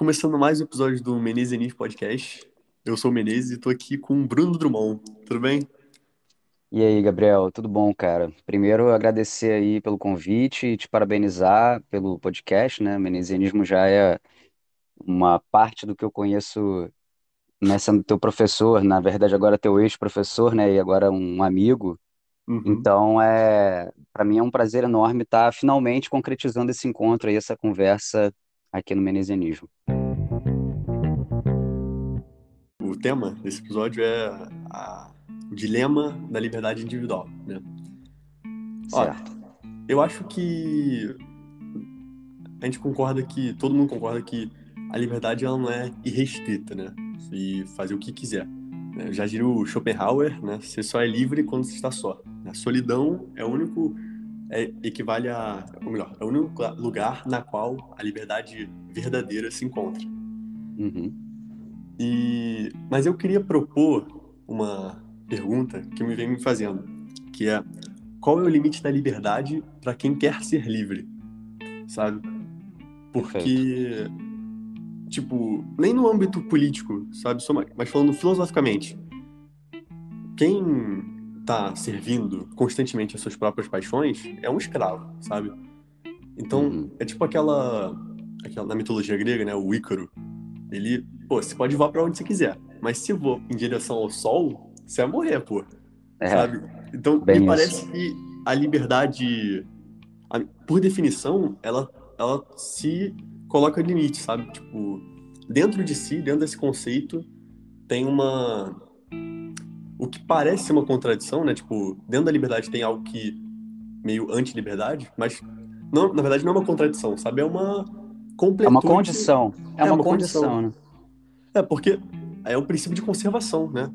começando mais um episódio do Menezes Enis Podcast. Eu sou o Menezes e tô aqui com o Bruno Drummond. Tudo bem? E aí, Gabriel, tudo bom, cara? Primeiro, agradecer aí pelo convite e te parabenizar pelo podcast, né? Menesianismo já é uma parte do que eu conheço, né, sendo teu professor, na verdade agora teu ex-professor, né, e agora um amigo. Uhum. Então, é, para mim é um prazer enorme estar finalmente concretizando esse encontro aí, essa conversa aqui no Menesianismo. O tema desse episódio é a- o dilema da liberdade individual, né? Olha, Certo. eu acho que a gente concorda que, todo mundo concorda que a liberdade ela não é irrestrita, né? E fazer o que quiser. né? Já diria o Schopenhauer, né? Você só é livre quando você está só. A solidão é o único, é, equivale a, ou melhor, é o único lugar na qual a liberdade verdadeira se encontra. Uhum. E, mas eu queria propor uma pergunta que me vem me fazendo, que é qual é o limite da liberdade para quem quer ser livre, sabe? Porque, tipo, nem no âmbito político, sabe? Mas falando filosoficamente, quem tá servindo constantemente as suas próprias paixões é um escravo, sabe? Então, Uhum. é tipo aquela, aquela na mitologia grega, né? O Ícaro. Ele, pô, você pode voar pra onde você quiser, mas se voar em direção ao sol, você vai morrer, pô, É, sabe? Então, me isso. parece que a liberdade, a- por definição, ela, ela se coloca limite, sabe? Tipo, dentro de si, dentro desse conceito, tem uma. O que parece ser uma contradição, né? Tipo, dentro da liberdade tem algo que meio anti-liberdade, mas não, na verdade não é uma contradição, sabe? É uma é completude. uma condição, é, É uma, uma condição, condição. né? É, porque é o princípio de conservação, né?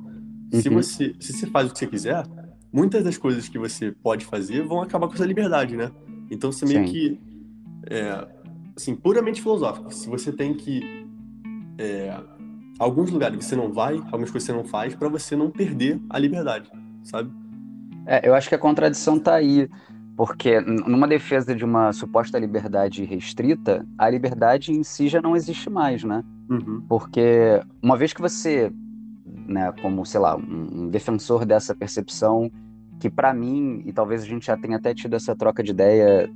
Se Uhum. você, se você faz o que você quiser, muitas das coisas que você pode fazer vão acabar com essa liberdade, né? Então você meio Sim. que, é, assim, puramente filosófico. Se você tem que, é, alguns lugares você não vai, algumas coisas você não faz, pra você não perder a liberdade, sabe? É, eu acho que a contradição está aí, porque numa defesa de uma suposta liberdade restrita, a liberdade em si já não existe mais, né? Uhum. Porque uma vez que você, né, como, sei lá, um defensor dessa percepção, que para mim, e talvez a gente já tenha até tido essa troca de ideia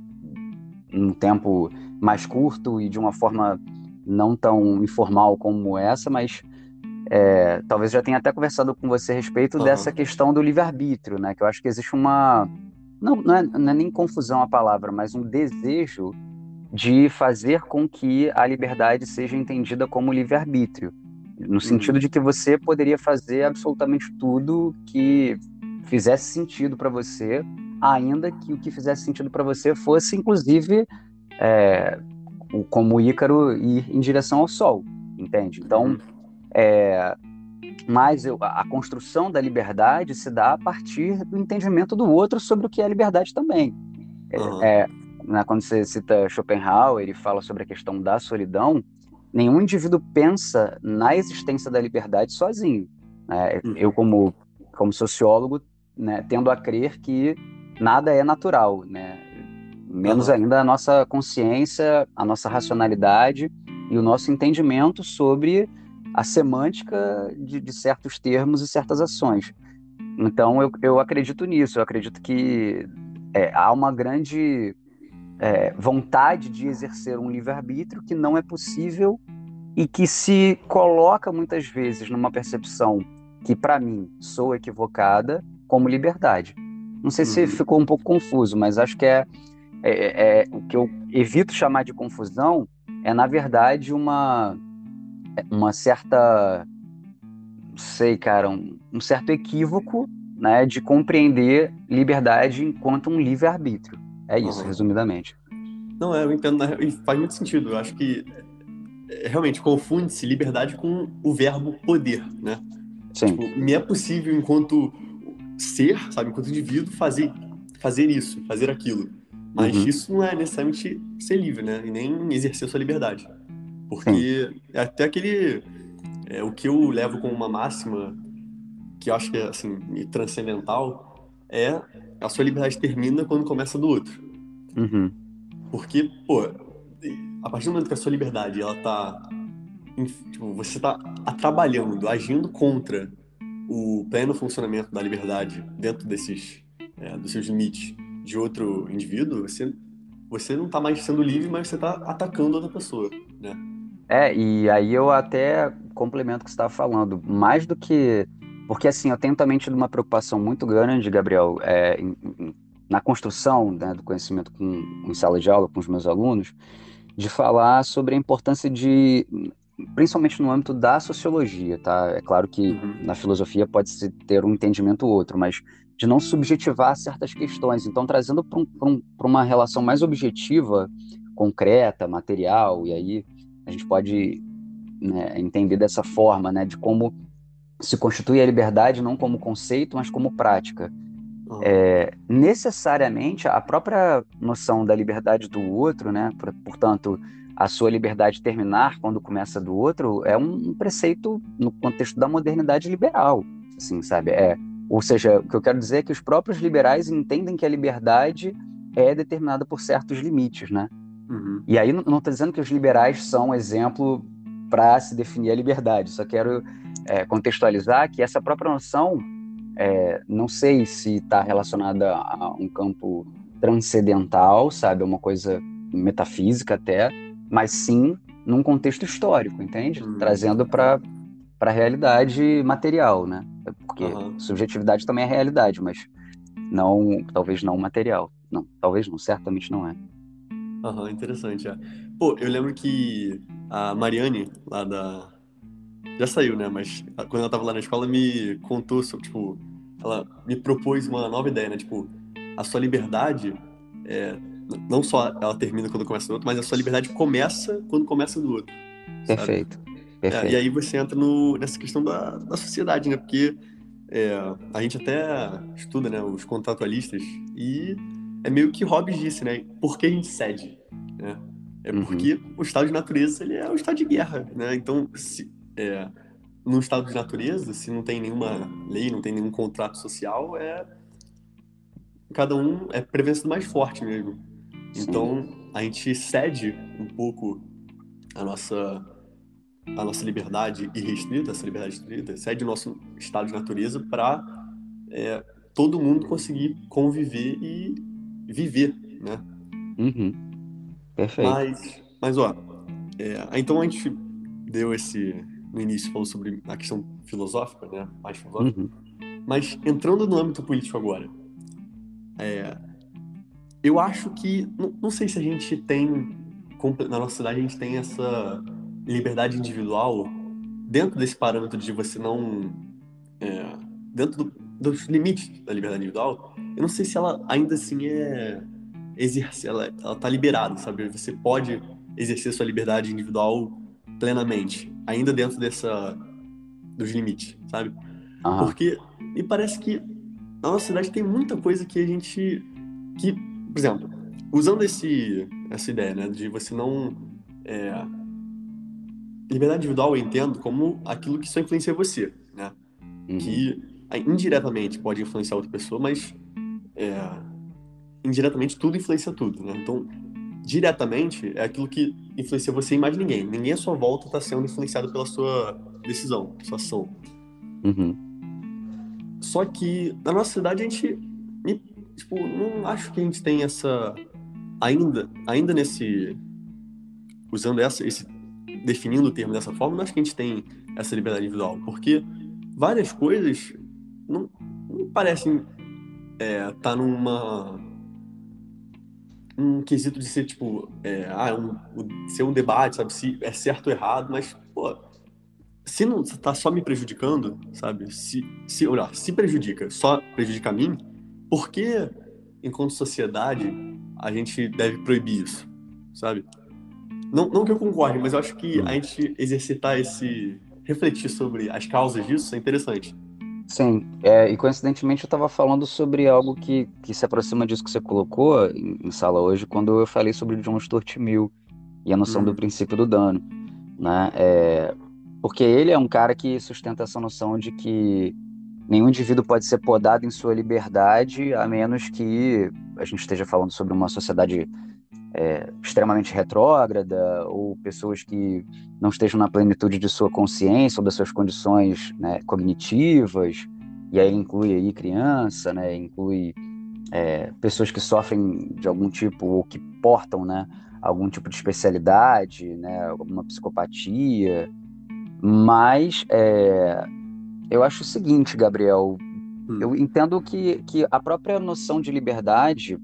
num tempo mais curto e de uma forma não tão informal como essa, mas é, talvez já tenha até conversado com você a respeito Aham. dessa questão do livre-arbítrio, né? Que eu acho que existe uma. Não, não, é, não é nem confusão a palavra, mas um desejo de fazer com que a liberdade seja entendida como livre-arbítrio. No sentido de que você poderia fazer absolutamente tudo que fizesse sentido para você, ainda que o que fizesse sentido para você fosse, inclusive, é, o- como o Ícaro ir em direção ao Sol, entende? Então, Uhum. é, mas eu- a construção da liberdade se dá a partir do entendimento do outro sobre o que é liberdade também. Aham. É, né, quando você cita Schopenhauer e fala sobre a questão da solidão, nenhum indivíduo pensa na existência da liberdade sozinho. né? Uhum. Eu, como, como sociólogo, né, tendo a crer que nada é natural, né? Menos ainda a nossa consciência, a nossa racionalidade e o nosso entendimento sobre a semântica de, de certos termos e certas ações. Então, eu, eu acredito nisso, eu acredito que é, há uma grande é, vontade de exercer um livre-arbítrio que não é possível e que se coloca muitas vezes numa percepção que, para mim, sou equivocada, como liberdade. Não sei se Uhum. ficou um pouco confuso, mas acho que é, é- é- o que eu evito chamar de confusão é, na verdade, uma, uma certa, não sei, cara, um, um certo equívoco né, de compreender liberdade enquanto um livre-arbítrio. É isso, Aham. resumidamente. Não, é, eu entendo, e faz muito sentido. Eu acho que é, realmente confunde-se liberdade com o verbo poder, né? Sim, Tipo, me é possível, enquanto ser, sabe, enquanto indivíduo, fazer, fazer isso, fazer aquilo. Mas Uhum. isso não é necessariamente ser livre, né? E nem exercer sua liberdade. Porque é até aquele. É, o que eu levo como uma máxima, que eu acho que é assim, transcendental, é a sua liberdade termina quando começa do outro. uhum, Porque, pô, a partir do momento que a sua liberdade ela tá tipo, você está trabalhando, agindo contra o pleno funcionamento da liberdade dentro desses é, dos seus limites de outro indivíduo, você você não está mais sendo livre, mas você está atacando outra pessoa, né? É, e aí eu até complemento o que você estava falando, mais do que porque assim eu tenho também tido uma preocupação muito grande, Gabriel, é, em, em, na construção né, do conhecimento com, em sala de aula com os meus alunos, de falar sobre a importância de principalmente no âmbito da sociologia, tá? É claro que uhum. na filosofia pode-se ter um entendimento ou outro, mas de não subjetivar certas questões. Então, trazendo para um, um, uma relação mais objetiva, concreta, material, e aí a gente pode né, entender dessa forma, né, de como se constitui a liberdade não como conceito, mas como prática. Uhum. É, necessariamente, a própria noção da liberdade do outro, né, portanto, a sua liberdade terminar quando começa do outro é um, preceito no contexto da modernidade liberal, assim, sabe? É, ou seja, o que eu quero dizer é que os próprios liberais entendem que a liberdade é determinada por certos limites, né? Uhum. E aí não estou dizendo que os liberais são exemplo para se definir a liberdade, só quero é, contextualizar que essa própria noção, é, não sei se está relacionada a um campo transcendental, sabe, uma coisa metafísica até, mas sim num contexto histórico, entende? Uhum. Trazendo para para a realidade material, né? Porque uhum. subjetividade também é realidade, mas não, talvez não material. Não, talvez não, certamente não é. Aham, uhum, interessante. É. Pô, eu lembro que a Mariane, lá da. Já saiu, né? Mas quando ela tava lá na escola, me contou sobre, tipo, ela me propôs uma nova ideia, né? Tipo, a sua liberdade é, não só ela termina quando começa do outro, mas a sua liberdade começa quando começa do outro. Perfeito. Perfeito. É, e aí você entra no, nessa questão da, da sociedade, né? Porque é, a gente até estuda né, os contratualistas e é meio que Hobbes disse, né? Por que a gente cede? Né? É uhum. porque o estado de natureza ele é um estado de guerra, né? Então, se, é, no estado de natureza, se não tem nenhuma lei, não tem nenhum contrato social, é cada um é prevenção mais forte mesmo. Então, a gente cede um pouco a nossa a nossa liberdade irrestrita, essa liberdade restrita, cede o nosso estado de natureza para é, todo mundo conseguir conviver e viver, né? Uhum. Perfeito. Mas, mas ó, é, então a gente deu esse no início falou sobre a questão filosófica, né? Mais filosófica. Uhum. Mas entrando no âmbito político agora, é, eu acho que. Não, não, sei se a gente tem. Na nossa cidade, a gente tem essa liberdade individual dentro desse parâmetro de você não. É, dentro do, dos limites da liberdade individual, eu não sei se ela ainda assim é. Exerce, ela, ela tá liberada, sabe? Você pode exercer sua liberdade individual plenamente, ainda dentro dessa. dos limites, sabe? Porque me parece que na nossa cidade tem muita coisa que a gente. que por exemplo, usando esse, essa ideia, né, de você não. É, liberdade individual eu entendo como aquilo que só influencia você, né? Uhum. Que indiretamente pode influenciar outra pessoa, mas é, indiretamente tudo influencia tudo, né? Então, diretamente é aquilo que influencia você e mais ninguém. Ninguém à sua volta está sendo influenciado pela sua decisão, sua ação. Uhum. Só que na nossa cidade a gente tipo, não acho que a gente tem essa ainda, ainda nesse usando essa esse definindo o termo dessa forma, não acho que a gente tem essa liberdade individual, porque várias coisas não, não parecem é, tá numa um quesito de ser tipo é, ah, um, ser um debate, sabe, se é certo ou errado, mas pô, se não tá só me prejudicando, sabe, se se olhar, se prejudica, só prejudica a mim, por que, enquanto sociedade, a gente deve proibir isso, sabe? Não, não que eu concorde, mas eu acho que a gente exercitar esse. refletir sobre as causas disso é interessante. Sim, é, e coincidentemente eu estava falando sobre algo que, que se aproxima disso que você colocou em, em sala hoje, quando eu falei sobre John Stuart Mill e a noção do uhum. princípio do dano, né? É, porque ele é um cara que sustenta essa noção de que nenhum indivíduo pode ser podado em sua liberdade, a menos que a gente esteja falando sobre uma sociedade é, extremamente retrógrada ou pessoas que não estejam na plenitude de sua consciência ou das suas condições né, cognitivas, e aí inclui aí criança, né, inclui é, pessoas que sofrem de algum tipo ou que portam né, algum tipo de especialidade, né, alguma psicopatia, mas é, eu acho o seguinte, Gabriel, hum. eu entendo que, que a própria noção de liberdade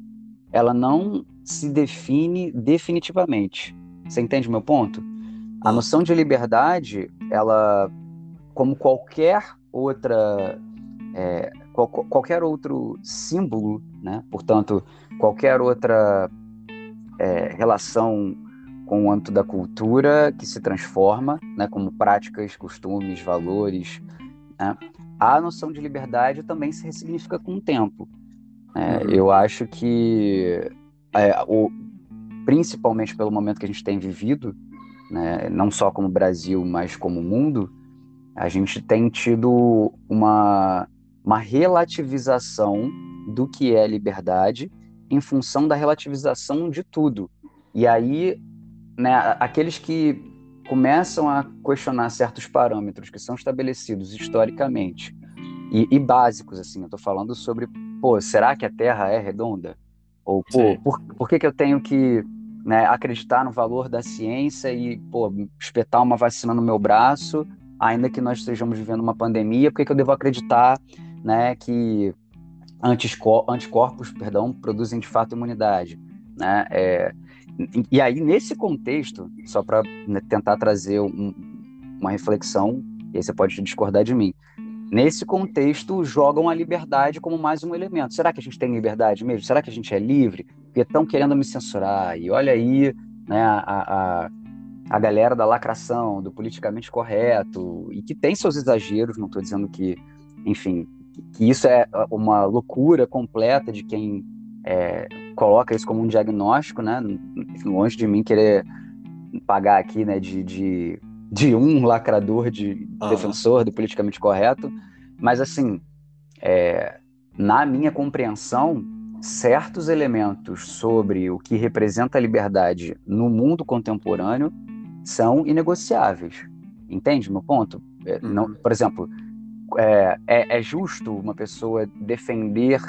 ela não se define definitivamente. Você entende meu ponto? A noção de liberdade, ela, como qualquer outra, é, qual, qualquer outro símbolo, né? Portanto, qualquer outra é, relação com o âmbito da cultura que se transforma, né? Como práticas, costumes, valores, né? A noção de liberdade também se ressignifica com o tempo. É, uhum. Eu acho que é, o, principalmente pelo momento que a gente tem vivido, né, não só como Brasil, mas como mundo, a gente tem tido uma, uma relativização do que é liberdade em função da relativização de tudo. E aí, né, aqueles que começam a questionar certos parâmetros que são estabelecidos historicamente e, e básicos, assim, eu estou falando sobre, pô, será que a Terra é redonda? Ou, pô, por, por que, que eu tenho que né, acreditar no valor da ciência e, pô, espetar uma vacina no meu braço, ainda que nós estejamos vivendo uma pandemia? Por que, que eu devo acreditar né, que anticorpos perdão, produzem de fato imunidade? Né? É, e aí, nesse contexto, só para né, tentar trazer um, uma reflexão, e aí você pode discordar de mim, nesse contexto, jogam a liberdade como mais um elemento. Será que a gente tem liberdade mesmo? Será que a gente é livre? Porque estão querendo me censurar. E olha aí né, a, a, a galera da lacração, do politicamente correto, e que tem seus exageros, não estou dizendo que, enfim, que isso é uma loucura completa de quem é, coloca isso como um diagnóstico, né? Longe de mim querer pagar aqui, né, de, de de um lacrador, de uhum. defensor do politicamente correto, mas assim, é, na minha compreensão, certos elementos sobre o que representa a liberdade no mundo contemporâneo são inegociáveis. Entende meu ponto? É, não, uhum. por exemplo, é, é, é, justo uma pessoa defender,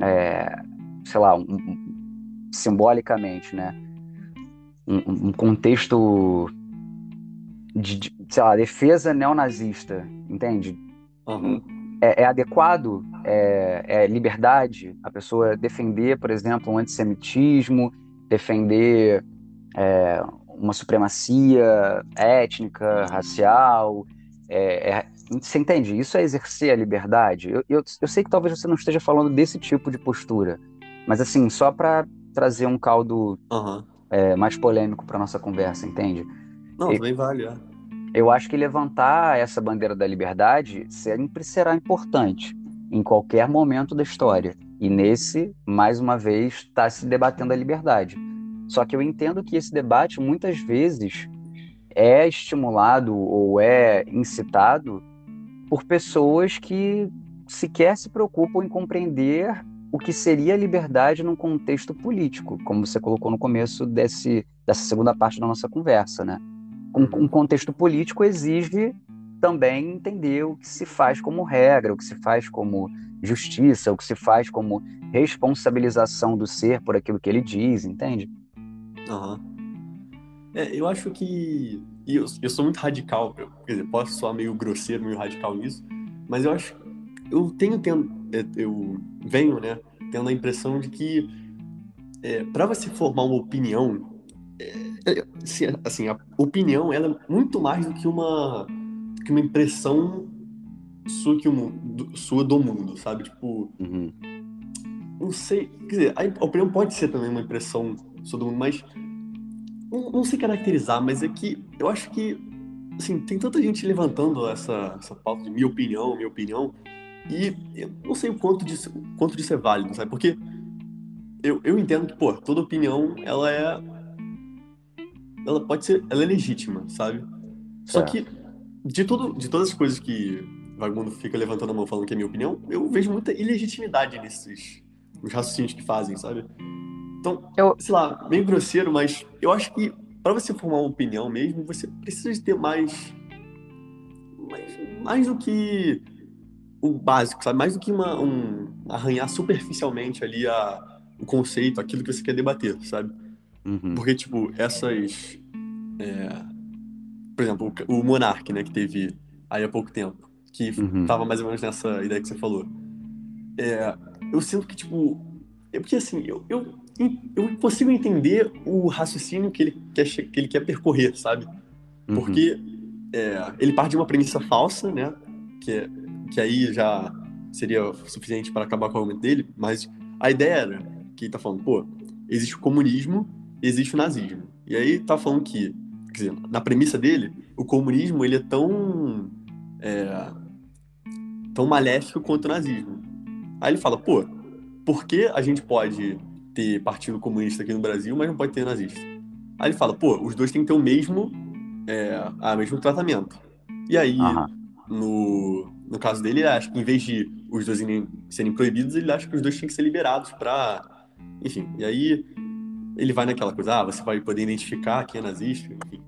é, sei lá, um, um, simbolicamente, né, um, um contexto de, de sei lá, defesa neonazista, entende? Uhum. É, é, adequado? É, é, liberdade a pessoa defender, por exemplo, um antissemitismo, defender é, uma supremacia étnica, racial? É, é, você entende? Isso é exercer a liberdade? Eu, eu, eu sei que talvez você não esteja falando desse tipo de postura, mas assim, só para trazer um caldo uhum. mais polêmico para nossa conversa, entende? Não, e, também vale, é. Eu acho que levantar essa bandeira da liberdade sempre será importante em qualquer momento da história. E nesse, mais uma vez, está se debatendo a liberdade. Só que eu entendo que esse debate muitas vezes é estimulado ou é incitado por pessoas que sequer se preocupam em compreender o que seria a liberdade num contexto político, como você colocou no começo desse, dessa segunda parte da nossa conversa, né? Um, um contexto político exige também entender o que se faz como regra, o que se faz como justiça, o que se faz como responsabilização do ser por aquilo que ele diz, entende? Uhum. É, eu acho que. Eu, eu sou muito radical, eu, quer dizer, posso soar meio grosseiro, meio radical nisso, mas eu acho. Eu tenho. tendo é, eu venho, né, tendo a impressão de que é, para você formar uma opinião, assim, a opinião ela é muito mais do que uma, do que uma impressão sua, que o, do, sua do mundo, sabe? Tipo, uhum. não sei, quer dizer, a opinião pode ser também uma impressão sua do mundo, mas não, não sei caracterizar, mas é que eu acho que, assim, tem tanta gente levantando essa, essa pauta de minha opinião, minha opinião, e eu não sei o quanto disso, quanto disso é válido, sabe? Porque eu, eu entendo que, pô, toda opinião, ela é ela pode ser, ela é legítima, sabe? Só é. que de tudo, de todas as coisas que o vagabundo fica levantando a mão falando que é minha opinião, eu vejo muita ilegitimidade nesses nos raciocínios que fazem, sabe? Então, eu... sei lá, meio grosseiro, mas eu acho que para você formar uma opinião mesmo, você precisa de ter mais, mais, mais do que o básico, sabe? Mais do que uma, um, arranhar superficialmente ali a, o conceito, aquilo que você quer debater, sabe? Uhum. Porque, tipo, essas. É, por exemplo, o, o Monark, né, que teve aí há pouco tempo, que uhum. tava mais ou menos nessa ideia que você falou. É, eu sinto que, tipo. É porque, assim, eu, eu, eu consigo entender o raciocínio que ele quer, que ele quer percorrer, sabe? Uhum. Porque é, ele parte de uma premissa falsa, né? Que é que aí já seria suficiente para acabar com o argumento dele, mas a ideia era que ele tá falando, pô, existe o comunismo, existe o nazismo. E aí tá falando que, quer dizer, na premissa dele, o comunismo ele é tão é, tão maléfico quanto o nazismo. Aí ele fala, pô, por que a gente pode ter partido comunista aqui no Brasil, mas não pode ter nazista? Aí ele fala, pô, os dois têm que ter o mesmo, é, a mesmo tratamento. E aí, no, no caso dele, ele acha que em vez de os dois serem proibidos, ele acha que os dois têm que ser liberados para. Enfim, e aí ele vai naquela coisa, ah, você vai poder identificar quem é nazista, enfim.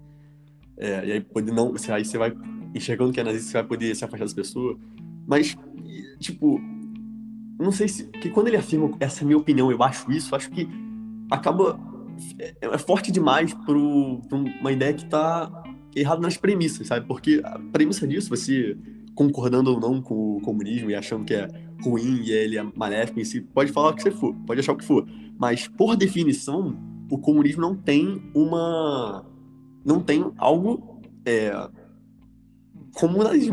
É, e aí, poder não, você, aí você vai enxergando que é nazista, você vai poder se afastar das pessoas. Mas, tipo, não sei se. que quando ele afirma essa é minha opinião, eu acho isso, acho que acaba. É, é forte demais para uma ideia que tá errada nas premissas, sabe? Porque a premissa disso, você concordando ou não com o comunismo e achando que é ruim e ele é maléfico em si, pode falar o que você for, pode achar o que for. Mas, por definição, o comunismo não tem uma. não tem algo é,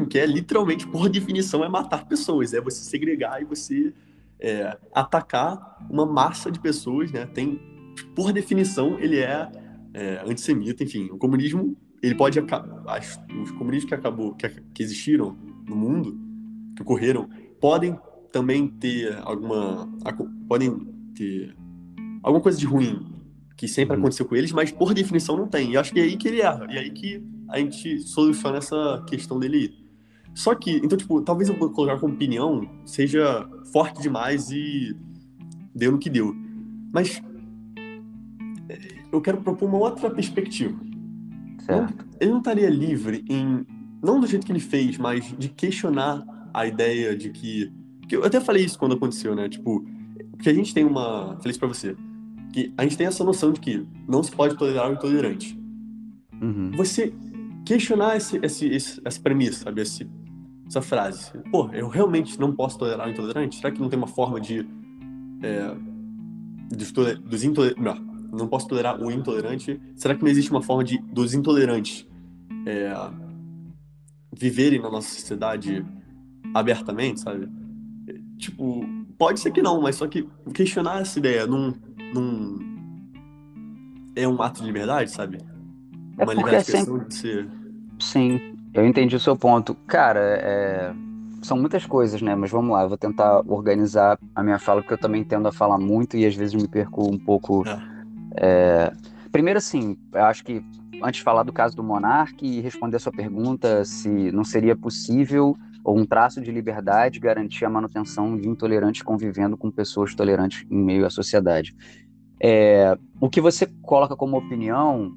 que é literalmente, por definição, é matar pessoas, é você segregar e você é, atacar uma massa de pessoas, né? Tem, por definição, ele é, é antissemita, enfim. O comunismo, ele pode acabar. Os comunistas que acabou, que, que existiram no mundo que ocorreram podem também ter alguma podem ter alguma coisa de ruim que sempre uhum. aconteceu com eles, mas por definição não tem. E acho que é aí que ele erra, e é aí que a gente soluciona essa questão dele. Só que, então, tipo, talvez eu colocar como opinião seja forte demais e deu no que deu. Mas eu quero propor uma outra perspectiva. Certo. Ele não estaria livre em não do jeito que ele fez, mas de questionar a ideia de que. Que eu até falei isso quando aconteceu, né? Tipo, porque a gente tem uma. Falei isso pra você. Que a gente tem essa noção de que não se pode tolerar o intolerante. Uhum. Você questionar esse, esse, esse, essa premissa, sabe? Esse, essa frase. Pô, eu realmente não posso tolerar o intolerante? Será que não tem uma forma de. É, dos, dos intolerantes. Não posso tolerar o intolerante. Será que não existe uma forma de dos intolerantes é, viverem na nossa sociedade abertamente, sabe? Tipo, pode ser que não, mas só que questionar essa ideia num, num é um ato de liberdade, sabe? É Uma liberdade é sempre... de ser. Sim, eu entendi o seu ponto. Cara, é... são muitas coisas, né? Mas vamos lá, eu vou tentar organizar a minha fala, porque eu também tendo a falar muito e às vezes me perco um pouco. É. É... Primeiro, assim, eu acho que antes de falar do caso do Monark e responder a sua pergunta se não seria possível ou um traço de liberdade garantir a manutenção de intolerantes convivendo com pessoas tolerantes em meio à sociedade. É, o que você coloca como opinião,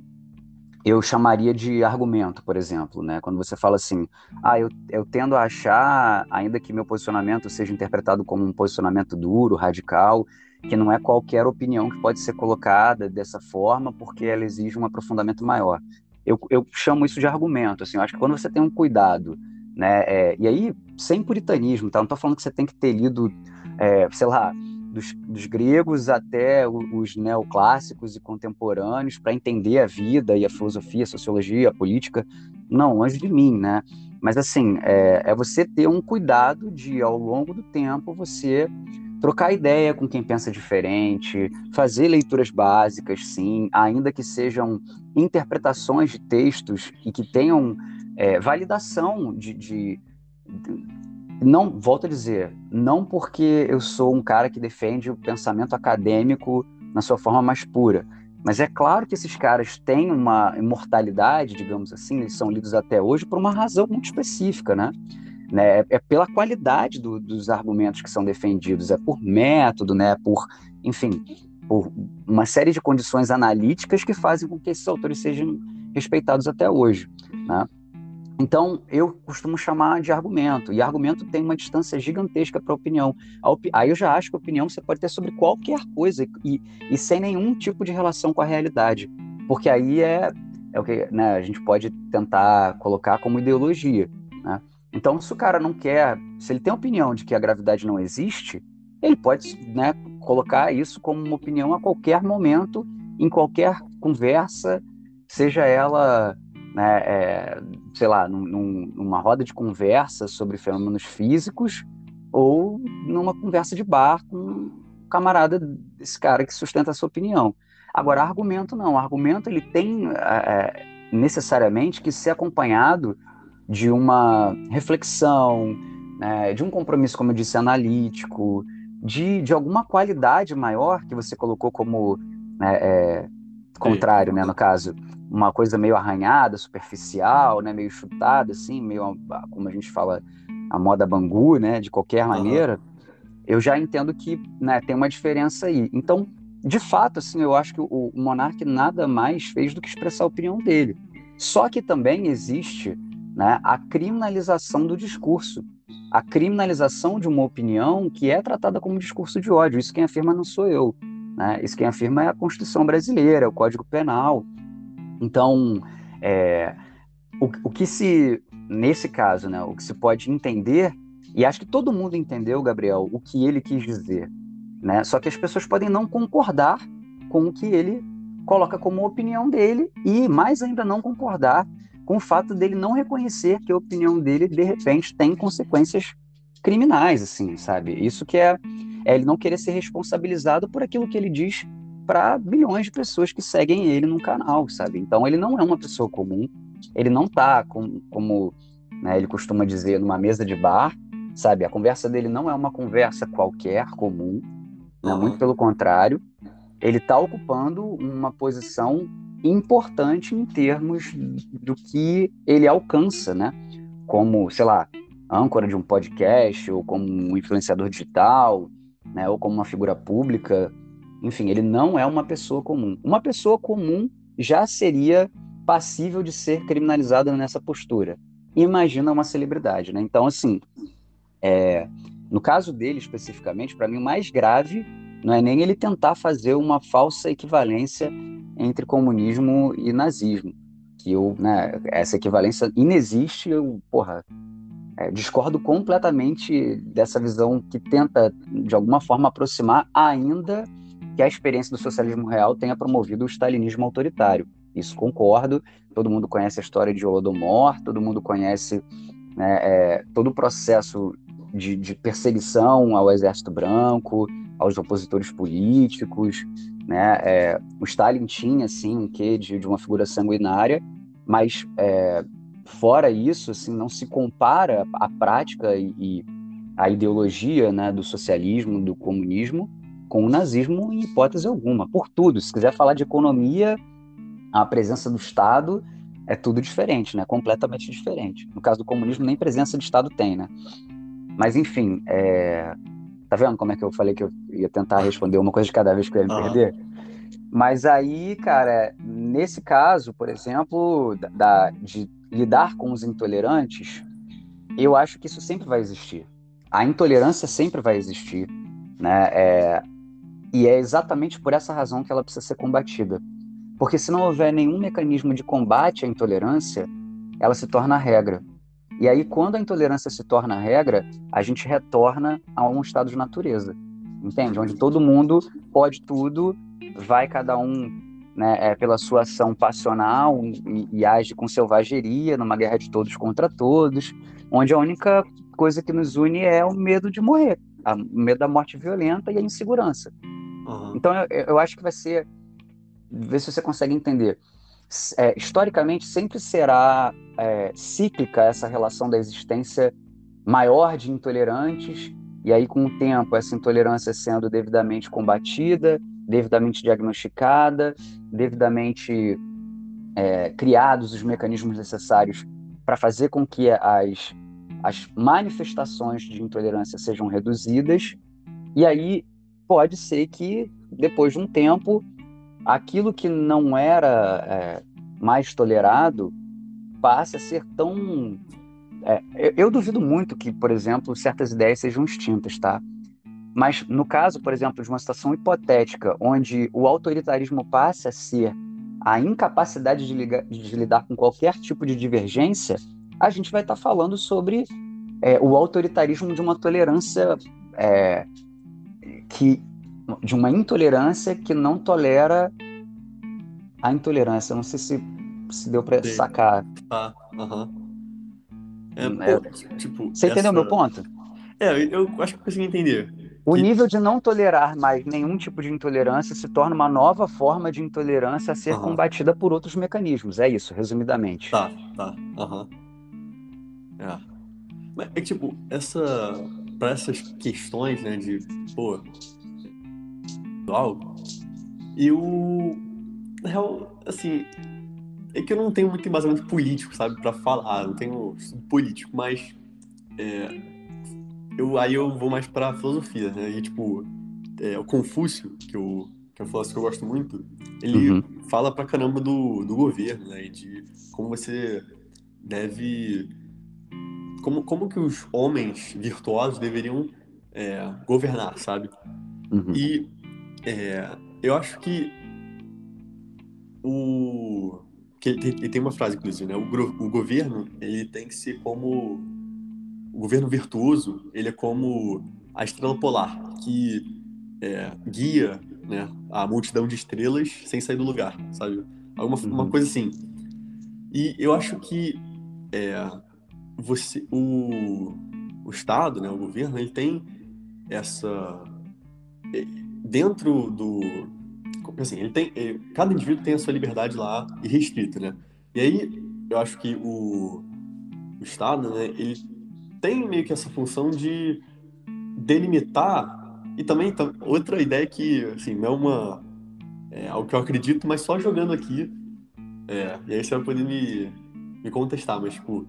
eu chamaria de argumento, por exemplo, né? Quando você fala assim, ah, eu, eu tendo a achar, ainda que meu posicionamento seja interpretado como um posicionamento duro, radical, que não é qualquer opinião que pode ser colocada dessa forma, porque ela exige um aprofundamento maior. Eu, eu chamo isso de argumento, assim, eu acho que quando você tem um cuidado, né, é, e aí, sem puritanismo, tá? Não estou falando que você tem que ter lido, é, sei lá, dos, dos, gregos até os neoclássicos e contemporâneos para entender a vida e a filosofia, a sociologia, a política. Não, longe de mim, né? Mas assim, é, é você ter um cuidado de, ao longo do tempo, você trocar ideia com quem pensa diferente, fazer leituras básicas, sim, ainda que sejam interpretações de textos e que tenham é, validação de, de, Não, volto a dizer, não porque eu sou um cara que defende o pensamento acadêmico na sua forma mais pura, mas é claro que esses caras têm uma imortalidade, digamos assim, eles são lidos até hoje por uma razão muito específica, né? né? É, é pela qualidade do, dos argumentos que são defendidos, é por método, né? Por, enfim, por uma série de condições analíticas que fazem com que esses autores sejam respeitados até hoje. Né? Então, eu costumo chamar de argumento, e argumento tem uma distância gigantesca para a opinião. Aí eu já acho que opinião você pode ter sobre qualquer coisa e, e sem nenhum tipo de relação com a realidade, porque aí é, é o que né, a gente pode tentar colocar como ideologia. Né? Então, se o cara não quer, se ele tem opinião de que a gravidade não existe, ele pode né, colocar isso como uma opinião a qualquer momento, em qualquer conversa, seja ela né, é, sei lá, num, numa roda de conversa sobre fenômenos físicos ou numa conversa de bar com um camarada desse cara que sustenta a sua opinião. Agora, argumento não. Argumento ele tem é, necessariamente que ser acompanhado de uma reflexão, né, de um compromisso, como eu disse, analítico, de, de alguma qualidade maior que você colocou como né, é, contrário, né, no caso, uma coisa meio arranhada, superficial, né, meio chutada, assim, meio, como a gente fala, a moda bangu, né, de qualquer maneira, uhum. eu já entendo que né, tem uma diferença aí. Então, de fato, assim, eu acho que o, o monarca nada mais fez do que expressar a opinião dele. Só que também existe né, a criminalização do discurso, a criminalização de uma opinião que é tratada como discurso de ódio. Isso quem afirma não sou eu. Né? Isso quem afirma é a Constituição brasileira, é o Código Penal. Então, é, o, o que se, nesse caso, né, o que se pode entender, e acho que todo mundo entendeu, Gabriel, o que ele quis dizer, né? Só que as pessoas podem não concordar com o que ele coloca como opinião dele e, mais ainda, não concordar com o fato dele não reconhecer que a opinião dele, de repente, tem consequências criminais, assim, sabe? Isso que é, é ele não querer ser responsabilizado por aquilo que ele diz para bilhões de pessoas que seguem ele no canal, sabe? Então ele não é uma pessoa comum, ele não tá com, como né, ele costuma dizer numa mesa de bar, sabe? A conversa dele não é uma conversa qualquer, comum, né? uhum. muito pelo contrário, ele está ocupando uma posição importante em termos do que ele alcança, né? Como, sei lá, âncora de um podcast, ou como um influenciador digital, né? ou como uma figura pública enfim, ele não é uma pessoa comum. Uma pessoa comum já seria passível de ser criminalizada nessa postura. Imagina uma celebridade, né? Então, assim, é, no caso dele especificamente, para mim o mais grave não é nem ele tentar fazer uma falsa equivalência entre comunismo e nazismo, que eu, né, essa equivalência inexiste, eu, porra, é, discordo completamente dessa visão que tenta de alguma forma aproximar ainda que a experiência do socialismo real tenha promovido o stalinismo autoritário. Isso concordo. Todo mundo conhece a história de Holodomor, todo mundo conhece né, é, todo o processo de, de, perseguição ao exército branco, aos opositores políticos. Né? É, o Stalin tinha, assim, um quê de, de uma figura sanguinária, mas é, fora isso, assim, não se compara a prática e, e a ideologia né, do socialismo, do comunismo, com o nazismo em hipótese alguma, por tudo. Se quiser falar de economia, a presença do Estado é tudo diferente, né? Completamente diferente. No caso do comunismo, nem presença de Estado tem, né? Mas, enfim, é... tá vendo como é que eu falei que eu ia tentar responder uma coisa de cada vez que eu ia me perder? Mas aí, cara, nesse caso, por exemplo, da, de lidar com os intolerantes, eu acho que isso sempre vai existir. A intolerância sempre vai existir. Né? É, e é exatamente por essa razão que ela precisa ser combatida. Porque se não houver nenhum mecanismo de combate à intolerância, ela se torna regra. E aí, quando a intolerância se torna regra, a gente retorna a um estado de natureza, entende? Onde todo mundo pode tudo, vai cada um né, é, pela sua ação passional e, e age com selvageria numa guerra de todos contra todos, onde a única coisa que nos une é o medo de morrer, o medo da morte violenta e a insegurança. Uhum. Então eu, eu, acho que vai ser. Ver se você consegue entender. É, historicamente, sempre será é, cíclica essa relação da existência maior de intolerantes, e aí, com o tempo, essa intolerância sendo devidamente combatida, devidamente diagnosticada, devidamente é, criados os mecanismos necessários para fazer com que as, as manifestações de intolerância sejam reduzidas, e aí pode ser que depois de um tempo, aquilo que não era é, mais tolerado passe a ser tão. É, eu, eu duvido muito que, por exemplo, certas ideias sejam extintas, tá? Mas no caso, por exemplo, de uma situação hipotética, onde o autoritarismo passe a ser a incapacidade de, ligar, de lidar com qualquer tipo de divergência, a gente vai estar falando sobre é, o autoritarismo de uma tolerância é, que de uma intolerância que não tolera a intolerância. Não sei se, se deu para sacar. Ah, aham. É, é, tipo, Você essa... entendeu meu ponto? É, eu acho que eu consegui entender. O nível de não tolerar mais nenhum tipo de intolerância se torna uma nova forma de intolerância a ser combatida por outros mecanismos. É isso, resumidamente. Tá, tá. Aham. É. Mas é tipo, essa. Pra essas questões, né, de. Pô. Algo. Eu. Na real, assim. É que eu não tenho muito embasamento político, sabe, pra falar. Não tenho político, mas. É, eu, aí eu vou mais pra filosofia, né? E, tipo, é, o Confúcio, que eu, que é um filósofo que eu gosto muito, ele uhum. fala pra caramba do, do governo, né? E de como você deve como, como que os homens virtuosos deveriam é, governar, sabe? Uhum. E é, eu acho que o que ele tem uma frase inclusive, né? O, o governo ele tem que ser como o governo virtuoso, ele é como a estrela polar que é, guia, né, a multidão de estrelas sem sair do lugar, sabe? Alguma uhum. uma coisa assim. E eu acho que é, você, o, o Estado, né, o governo, ele tem essa dentro do assim, ele tem cada indivíduo tem a sua liberdade lá irrestrita, né? E aí eu acho que o, o Estado, né, ele tem meio que essa função de delimitar e também outra ideia que assim não é uma é algo que eu acredito, mas só jogando aqui é, e aí você vai poder me, me contestar, mas tipo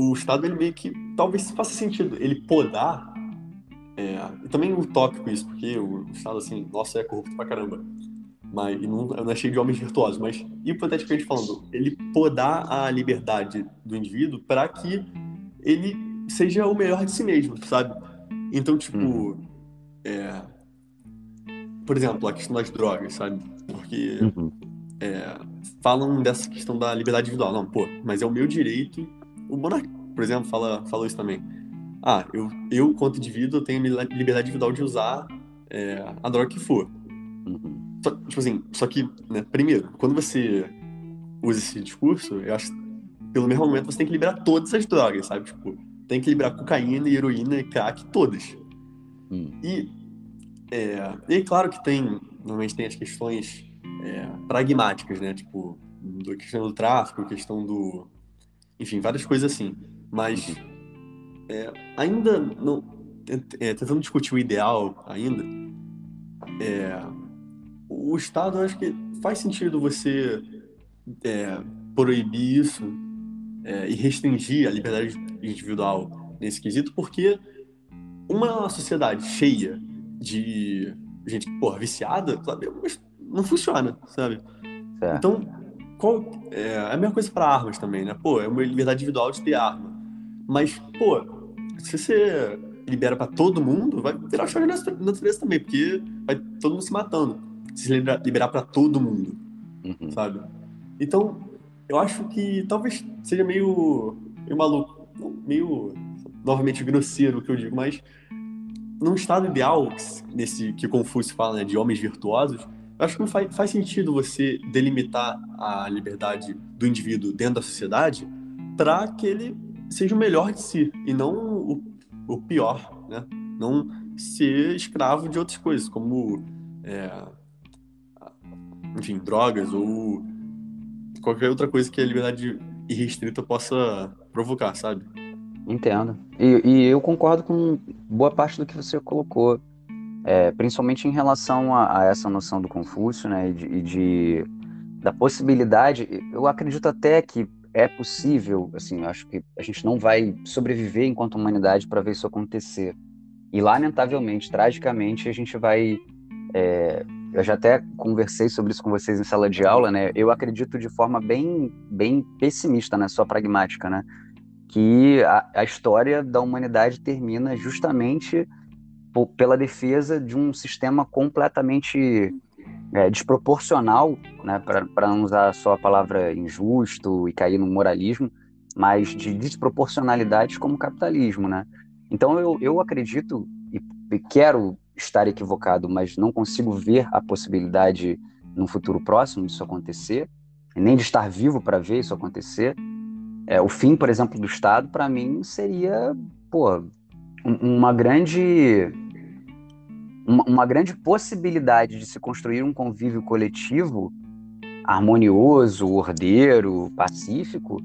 o Estado ele meio que talvez faça sentido ele podar é, também utópico isso porque o Estado assim nossa é corrupto pra caramba mas não, não é cheio de homens virtuosos mas hipoteticamente falando ele podar a liberdade do indivíduo para que ele seja o melhor de si mesmo sabe então tipo uhum. é, por exemplo a questão das drogas sabe porque uhum. é, falam dessa questão da liberdade individual não pô mas é o meu direito o Monark, por exemplo, fala, falou isso também. Ah, eu, eu quanto indivíduo, tenho liberdade individual de usar é, a droga que for. Uhum. Só, tipo assim, só que, né, primeiro, quando você usa esse discurso, eu acho que pelo mesmo momento você tem que liberar todas as drogas, sabe? Tipo, tem que liberar cocaína, heroína crack, todas. Hum. E, é, e claro que tem, normalmente tem as questões é, pragmáticas, né? Tipo, a questão do tráfico, a questão do, enfim, várias coisas assim. Mas é, ainda não. É, tentando discutir o ideal ainda, é, o Estado, eu acho que faz sentido você é, proibir isso é, e restringir a liberdade individual nesse quesito, porque uma sociedade cheia de gente, porra, viciada, sabe, não funciona, sabe? É. Então, qual, é, a mesma coisa para armas também, né? Pô, é uma liberdade individual de ter arma. Mas, pô, se você libera para todo mundo, vai virar choque na natureza também, porque vai todo mundo se matando. Se liberar para todo mundo, uhum. sabe? Então, eu acho que talvez seja meio, meio maluco, meio, novamente, grosseiro o que eu digo, mas num estado ideal, nesse que Confúcio fala, né, de homens virtuosos, acho que não faz, faz sentido você delimitar a liberdade do indivíduo dentro da sociedade para que ele seja o melhor de si e não o, o pior, né? Não ser escravo de outras coisas, como, é, enfim, drogas ou qualquer outra coisa que a liberdade irrestrita possa provocar, sabe? Entendo. E, e eu concordo com boa parte do que você colocou é, principalmente em relação a, a, essa noção do Confúcio, né, e de, e de, da possibilidade, eu acredito até que é possível, assim, acho que a gente não vai sobreviver enquanto humanidade para ver isso acontecer. E lamentavelmente, tragicamente, a gente vai é, eu já até conversei sobre isso com vocês em sala de aula, né? Eu acredito de forma bem, bem pessimista, né? Só pragmática, né? Que a, a história da humanidade termina justamente pela defesa de um sistema completamente é, desproporcional, né? Para não usar só a palavra injusto e cair no moralismo, mas de desproporcionalidades como o capitalismo, né? Então eu, eu acredito e, e quero estar equivocado, mas não consigo ver a possibilidade num futuro próximo disso acontecer, nem de estar vivo para ver isso acontecer. É, o fim, por exemplo, do Estado, para mim, seria pô, uma grande uma, uma, grande possibilidade de se construir um convívio coletivo harmonioso, ordeiro, pacífico,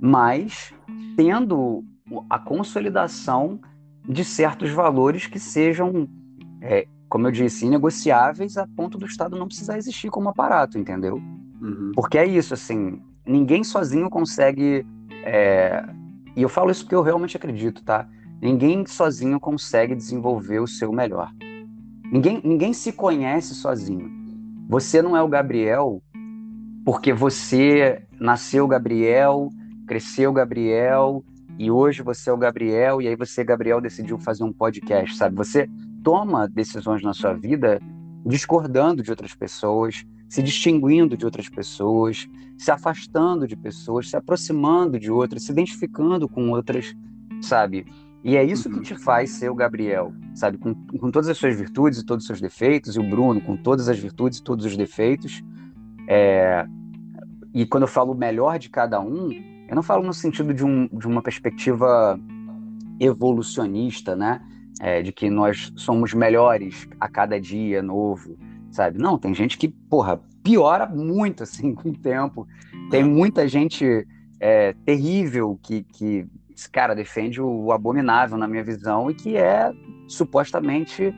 mas tendo a consolidação de certos valores que sejam é, como eu disse, inegociáveis a ponto do Estado não precisar existir como aparato, entendeu? Uhum. Porque é isso, assim, ninguém sozinho consegue. É... E eu falo isso porque eu realmente acredito, tá? Ninguém sozinho consegue desenvolver o seu melhor. Ninguém, ninguém se conhece sozinho. Você não é o Gabriel porque você nasceu Gabriel, cresceu Gabriel, e hoje você é o Gabriel, e aí você, Gabriel, decidiu fazer um podcast, sabe? Você toma decisões na sua vida discordando de outras pessoas, se distinguindo de outras pessoas, se afastando de pessoas, se aproximando de outras, se identificando com outras, sabe? E é isso que te faz ser o Gabriel, sabe? Com, com todas as suas virtudes e todos os seus defeitos, e o Bruno com todas as virtudes e todos os defeitos. É... E quando eu falo melhor de cada um, eu não falo no sentido de, um, de uma perspectiva evolucionista, né? é, de que nós somos melhores a cada dia novo, sabe? Não, tem gente que, porra, piora muito assim com o tempo. Tem muita gente é, terrível que, que, cara, defende o, abominável na minha visão e que é supostamente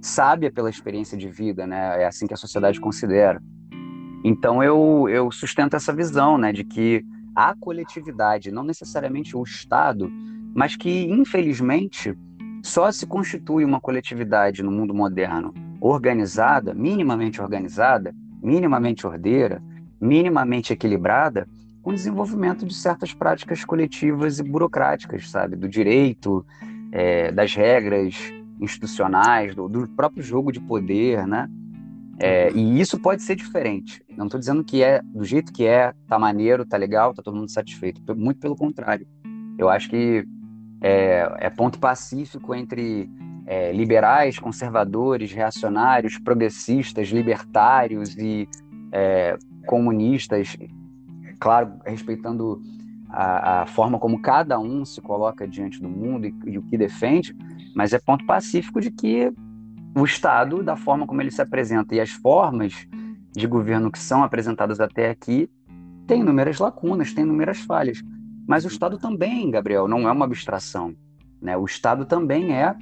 sábia pela experiência de vida, né? É assim que a sociedade considera. Então eu, eu sustento essa visão, né, de que a coletividade, não necessariamente o Estado, mas que infelizmente só se constitui uma coletividade no mundo moderno organizada, minimamente organizada, minimamente ordeira, minimamente equilibrada, o desenvolvimento de certas práticas coletivas e burocráticas, sabe? Do direito, é, das regras institucionais, do, do, próprio jogo de poder, né? É, e isso pode ser diferente. Não estou dizendo que é do jeito que é, tá maneiro, tá legal, tá todo mundo satisfeito. Muito pelo contrário. Eu acho que é, é ponto pacífico entre é, liberais, conservadores, reacionários, progressistas, libertários e é, comunistas, claro, respeitando a, a, forma como cada um se coloca diante do mundo e, e, o que defende, mas é ponto pacífico de que o Estado, da forma como ele se apresenta e as formas de governo que são apresentadas até aqui, tem inúmeras lacunas, tem inúmeras falhas. Mas o Estado também, Gabriel, não é uma abstração. Né? O Estado também é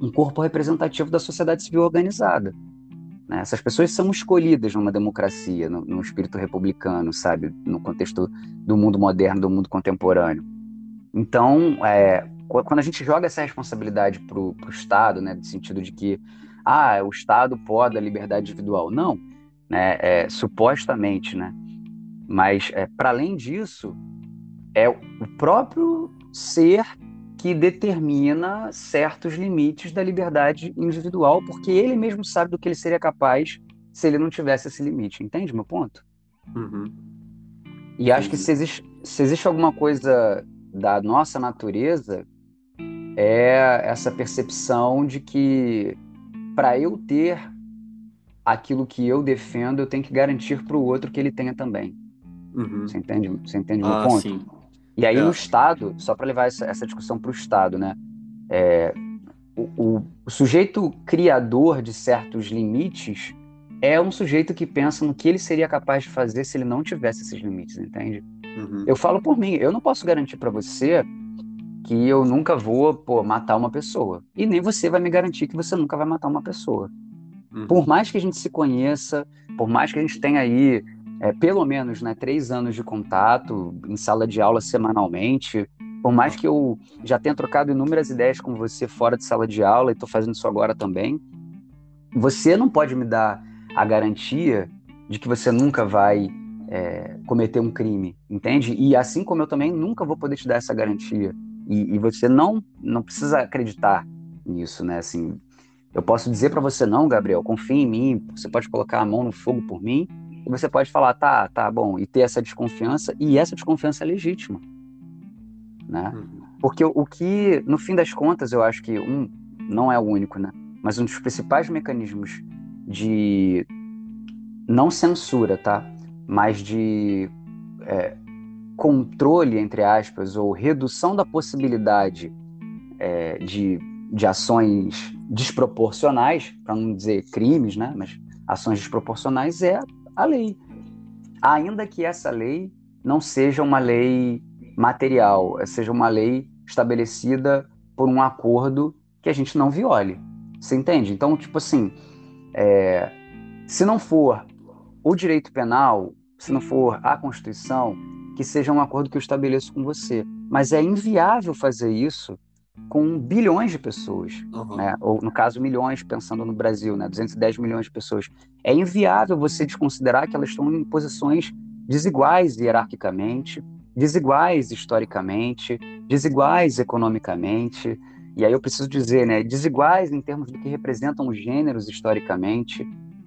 um corpo representativo da sociedade civil organizada. Né? Essas pessoas são escolhidas numa democracia, no, espírito republicano, sabe? No contexto do mundo moderno, do mundo contemporâneo. Então, é, quando a gente joga essa responsabilidade para o Estado, né, no sentido de que ah, o Estado pode a liberdade individual. Não, né, é, supostamente, né? Mas, é, para além disso, é o próprio ser que determina certos limites da liberdade individual, porque ele mesmo sabe do que ele seria capaz se ele não tivesse esse limite. Entende meu ponto? Uhum. E acho que se existe, se existe alguma coisa da nossa natureza, é essa percepção de que para eu ter aquilo que eu defendo, eu tenho que garantir para o outro que ele tenha também. Uhum. Você entende? Você entende ah, meu ponto? Sim. E aí é. o Estado, só para levar essa, essa discussão para o Estado, né? É, o, o, o, sujeito criador de certos limites é um sujeito que pensa no que ele seria capaz de fazer se ele não tivesse esses limites, entende? Uhum. Eu falo por mim, eu não posso garantir para você que eu nunca vou pô, matar uma pessoa. E nem você vai me garantir que você nunca vai matar uma pessoa. Uhum. Por mais que a gente se conheça, por mais que a gente tenha aí é, pelo menos né, três anos de contato, em sala de aula semanalmente. Por mais que eu já tenha trocado inúmeras ideias com você fora de sala de aula, e estou fazendo isso agora também, você não pode me dar a garantia de que você nunca vai é, cometer um crime, entende? E assim como eu também nunca vou poder te dar essa garantia. E, e você não, não precisa acreditar nisso, né? Assim, eu posso dizer para você não, Gabriel, confie em mim, você pode colocar a mão no fogo por mim, e você pode falar, tá, tá bom, e ter essa desconfiança, e essa desconfiança é legítima, né? Uhum. Porque o que, no fim das contas, eu acho que um não é o único, né? Mas um dos principais mecanismos de não censura, tá? Mas de é, controle, entre aspas, ou redução da possibilidade é, de, de ações desproporcionais, para não dizer crimes, né? Mas ações desproporcionais é a lei. Ainda que essa lei não seja uma lei material, seja uma lei estabelecida por um acordo que a gente não viole. Você entende? Então, tipo assim, é, se não for o direito penal, se não for a Constituição, que seja um acordo que eu estabeleço com você. Mas é inviável fazer isso com bilhões de pessoas, uhum. né? ou no caso milhões, pensando no Brasil, né? 210 milhões de pessoas. É inviável você desconsiderar que elas estão em posições desiguais hierarquicamente, desiguais historicamente, desiguais economicamente, e aí eu preciso dizer, né, desiguais em termos do que representam os gêneros historicamente,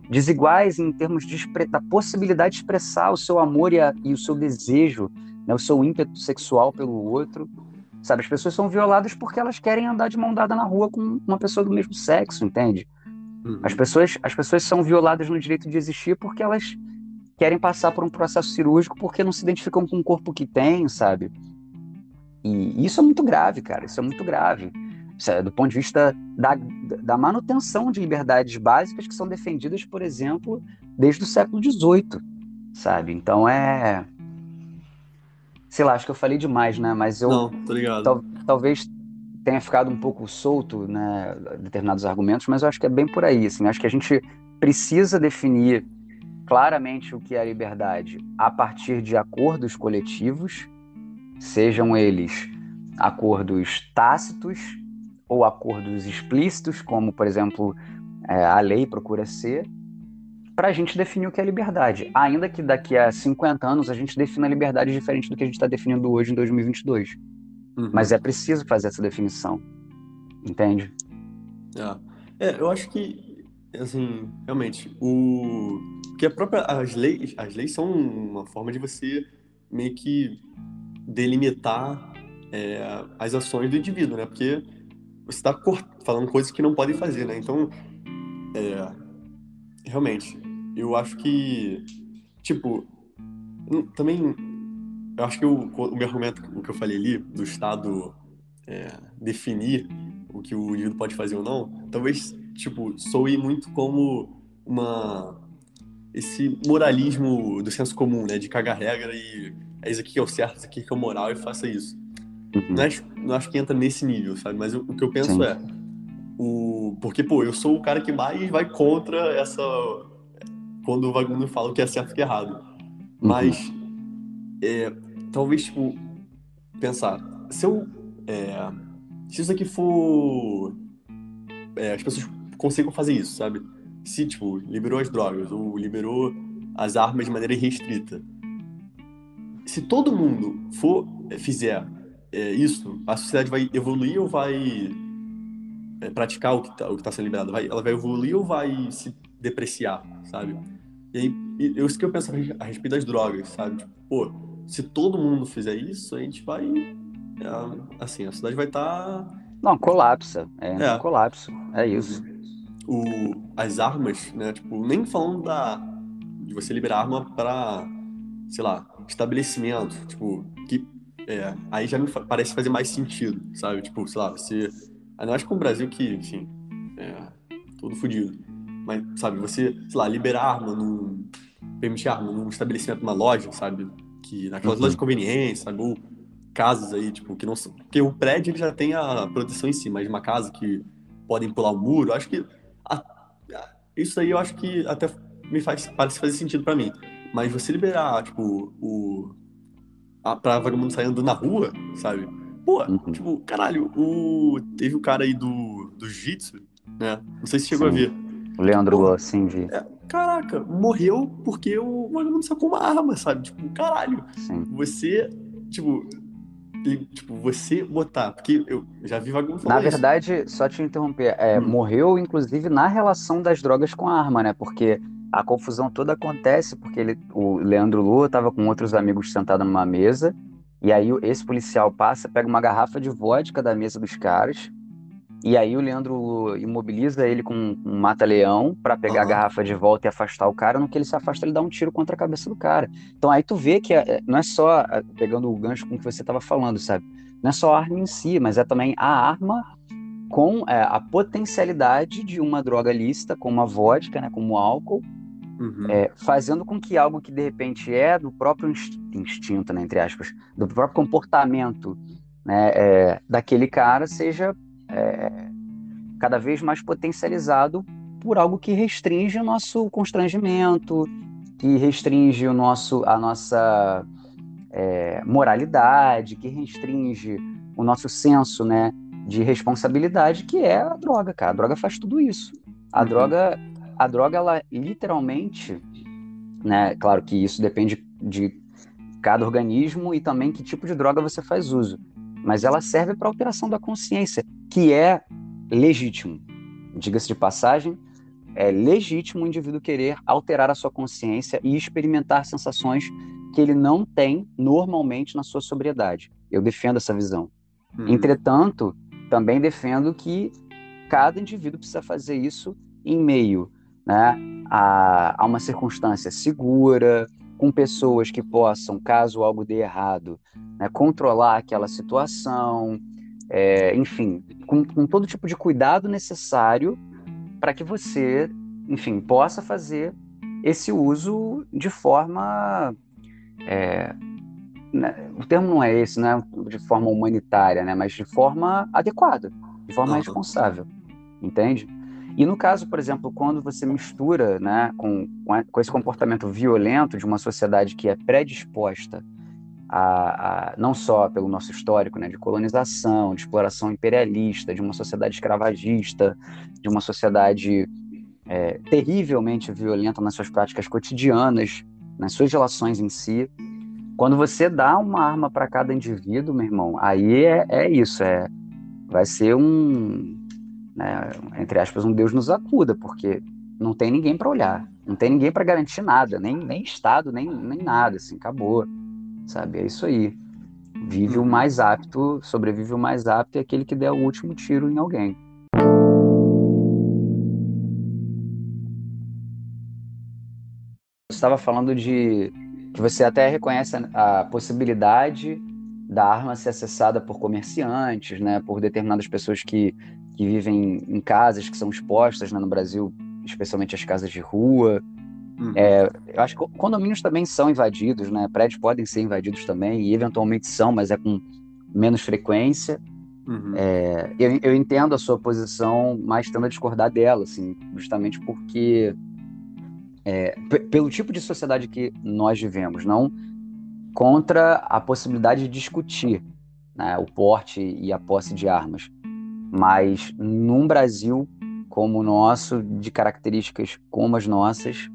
desiguais em termos de, da possibilidade de expressar o seu amor e, a, e o seu desejo, né, o seu ímpeto sexual pelo outro. Sabe, as pessoas são violadas porque elas querem andar de mão dada na rua com uma pessoa do mesmo sexo, entende? Uhum. As pessoas, as pessoas são violadas no direito de existir porque elas querem passar por um processo cirúrgico porque não se identificam com o corpo que têm, sabe? E isso é muito grave, cara. Isso é muito grave. É do ponto de vista da, da manutenção de liberdades básicas que são defendidas, por exemplo, desde o século XVIII, sabe? Então é. Sei lá, acho que eu falei demais, né? Mas eu. Não, tô ligado. Tal, talvez tenha ficado um pouco solto, né? Determinados argumentos, mas eu acho que é bem por aí, assim. Acho que a gente precisa definir claramente o que é a liberdade a partir de acordos coletivos, sejam eles acordos tácitos ou acordos explícitos, como, por exemplo, é, a lei procura ser, para a gente definir o que é liberdade. Ainda que daqui a 50 anos a gente defina a liberdade diferente do que a gente está definindo hoje em 2022. Uhum. Mas é preciso fazer essa definição. Entende? É. é, eu acho que, assim, realmente, o que a própria as leis, as leis são uma forma de você meio que delimitar é, as ações do indivíduo, né? Porque você está falando coisas que não podem fazer, né? Então, é, realmente, eu acho que, tipo, também, eu acho que o, o meu argumento, o que eu falei ali, do Estado é, definir o que o indivíduo pode fazer ou não, talvez, tipo, soe muito como uma esse moralismo do senso comum, né? De cagar regra e é isso aqui que é o certo, isso aqui que é o moral e faça isso. Uhum. Não, acho, não acho que entra nesse nível, sabe? Mas o, o que eu penso Sim. é. O, porque, pô, eu sou o cara que mais vai contra essa. Quando o vagabundo fala o que é certo e o que é errado. Uhum. Mas. É, talvez, tipo. Pensar. Se eu. É, se isso aqui for. É, as pessoas consigam fazer isso, sabe? Se, tipo, liberou as drogas ou liberou as armas de maneira irrestrita. Se todo mundo for fizer é, isso, a sociedade vai evoluir ou vai é, praticar o que está tá sendo liberado? Vai, ela vai evoluir ou vai se depreciar, sabe? E aí, eu, isso que eu penso a respeito das drogas, sabe? Tipo, pô, se todo mundo fizer isso, a gente vai. É, assim, a cidade vai estar. Tá... Não, colapsa. É, é. colapso. É isso. O, as armas, né? Tipo, nem falando da, de você liberar arma para, sei lá, estabelecimento, tipo, que é, aí já me parece fazer mais sentido, sabe? Tipo, sei lá, você. Ainda mais com o Brasil que, enfim, é todo fodido. Mas, sabe, você, sei lá, liberar arma num. permitir arma num estabelecimento, numa loja, sabe? Que naquelas uhum. lojas de conveniência, sabe? Ou casas aí, tipo, que não são. Porque o prédio ele já tem a proteção em si, mas uma casa que podem pular o muro, acho que. A, isso aí eu acho que até me faz. parece fazer sentido para mim. Mas você liberar, tipo, o pra vagabundo sair andando na rua, sabe? Pô, uhum. tipo, caralho, o... teve o cara aí do, do Jitsu, né? Não sei se chegou Sim. a ver. O Leandro Lô, sim, vi. É, caraca, morreu porque o vagabundo sacou uma arma, sabe? Tipo, caralho. Sim. Você, tipo, tipo, você botar, porque eu já vi vagabundo falar Na verdade, isso. só te interromper, é, Hum. morreu inclusive na relação das drogas com a arma, né? Porque a confusão toda acontece porque ele, o Leandro Lua estava com outros amigos sentado numa mesa, e aí esse policial passa, pega uma garrafa de vodka da mesa dos caras, e aí o Leandro imobiliza ele com um mata-leão para pegar a Aham. garrafa de volta e afastar o cara. No que ele se afasta, ele dá um tiro contra a cabeça do cara. Então aí tu vê que é- não é só, é, pegando o gancho com o que você estava falando, sabe? Não é só a arma em si, mas é também a arma com é, a potencialidade de uma droga lícita, como a vodka, né, como o álcool, Uhum. é, fazendo com que algo que de repente é do próprio inst- instinto, né, entre aspas, do próprio comportamento né, é, daquele cara seja é, cada vez mais potencializado por algo que restringe o nosso constrangimento, que restringe o nosso, a nossa é, moralidade, que restringe o nosso senso, né, de responsabilidade, que é a droga, cara. A droga faz tudo isso. A Uhum. droga, a droga, ela literalmente, né, claro que isso depende de cada organismo e também que tipo de droga você faz uso, mas ela serve para alteração da consciência, que é legítimo. Diga-se de passagem, é legítimo o indivíduo querer alterar a sua consciência e experimentar sensações que ele não tem normalmente na sua sobriedade. Eu defendo essa visão. Uhum. Entretanto, também defendo que cada indivíduo precisa fazer isso em meio né, a, a uma circunstância segura, com pessoas que possam, caso algo dê errado, né, controlar aquela situação, é, enfim, com, com todo tipo de cuidado necessário para que você, enfim, possa fazer esse uso de forma. é, né, o termo não é esse, né? De forma humanitária, né? Mas de forma adequada, de forma Aham. responsável, entende? E no caso, por exemplo, quando você mistura, né, com, com esse comportamento violento de uma sociedade que é predisposta a, a- não só pelo nosso histórico, né, de colonização, de exploração imperialista, de uma sociedade escravagista, de uma sociedade é, terrivelmente violenta nas suas práticas cotidianas, nas suas relações em si. Quando você dá uma arma para cada indivíduo, meu irmão, aí é, é isso, é vai ser um, né, entre aspas, um Deus nos acuda, porque não tem ninguém para olhar, não tem ninguém para garantir nada, nem, nem Estado, nem, nem nada, assim, acabou, sabe? É isso aí. Vive o Uhum. mais apto, sobrevive o mais apto e aquele que der o último tiro em alguém. Você estava falando de que você até reconhece a, a possibilidade da arma ser acessada por comerciantes, né, por determinadas pessoas que, que vivem em casas que são expostas né, no Brasil, especialmente as casas de rua. Uhum. É, eu acho que condomínios também são invadidos, né? Prédios podem ser invadidos também, e eventualmente são, mas é com menos frequência. Uhum. É, eu, eu entendo a sua posição, mas tendo a discordar dela, assim, justamente porque é, pelo tipo de sociedade que nós vivemos, não contra a possibilidade de discutir né, o porte e a posse de armas, mas num Brasil como o nosso, de características como as nossas,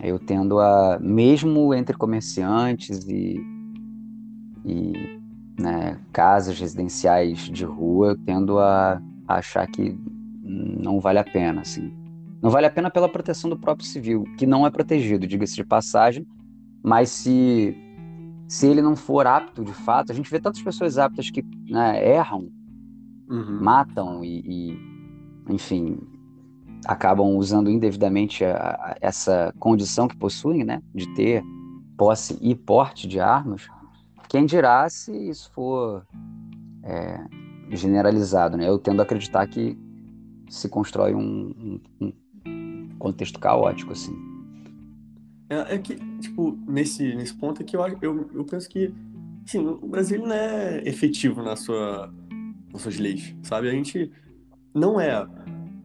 eu tendo a, mesmo entre comerciantes e, e né, casas residenciais de rua, tendo a, a achar que não vale a pena, assim. Não vale a pena pela proteção do próprio civil, que não é protegido, diga-se de passagem, mas se, se ele não for apto de fato, a gente vê tantas pessoas aptas que né, erram, Uhum. matam e, e, enfim, acabam usando indevidamente a- a- essa condição que possuem, né, de ter posse e porte de armas. Quem dirá se isso for é, generalizado, né? Eu tendo a acreditar que se constrói um, um- um contexto caótico, assim. É, é que, tipo, nesse, nesse ponto aqui, eu, eu, eu penso que, assim, o Brasil não é efetivo na sua, nas suas leis, sabe? A gente não é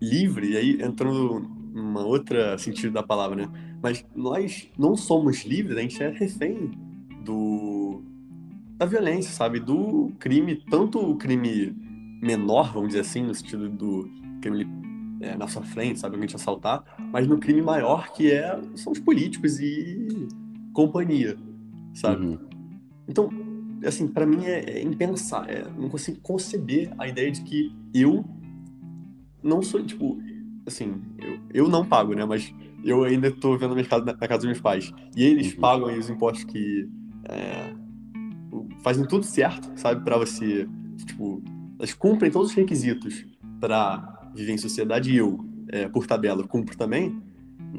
livre, e aí entrando numa outra sentido da palavra, né? Mas nós não somos livres, a gente é refém do da violência, sabe? Do crime, tanto o crime menor, vamos dizer assim, no sentido do crime é, na sua frente, sabe? Alguém te assaltar, mas no crime maior que é são os políticos e companhia, sabe? Uhum. Então, assim, para mim é, é impensar, é, não consigo conceber a ideia de que eu não sou, tipo, assim, eu, eu não pago, né? Mas eu ainda tô vendo o mercado na, na casa dos meus pais. E eles uhum. pagam aí os impostos que é, fazem tudo certo, sabe? para você, tipo, elas cumprem todos os requisitos para viver em sociedade e eu, é, por tabela, cumpro também.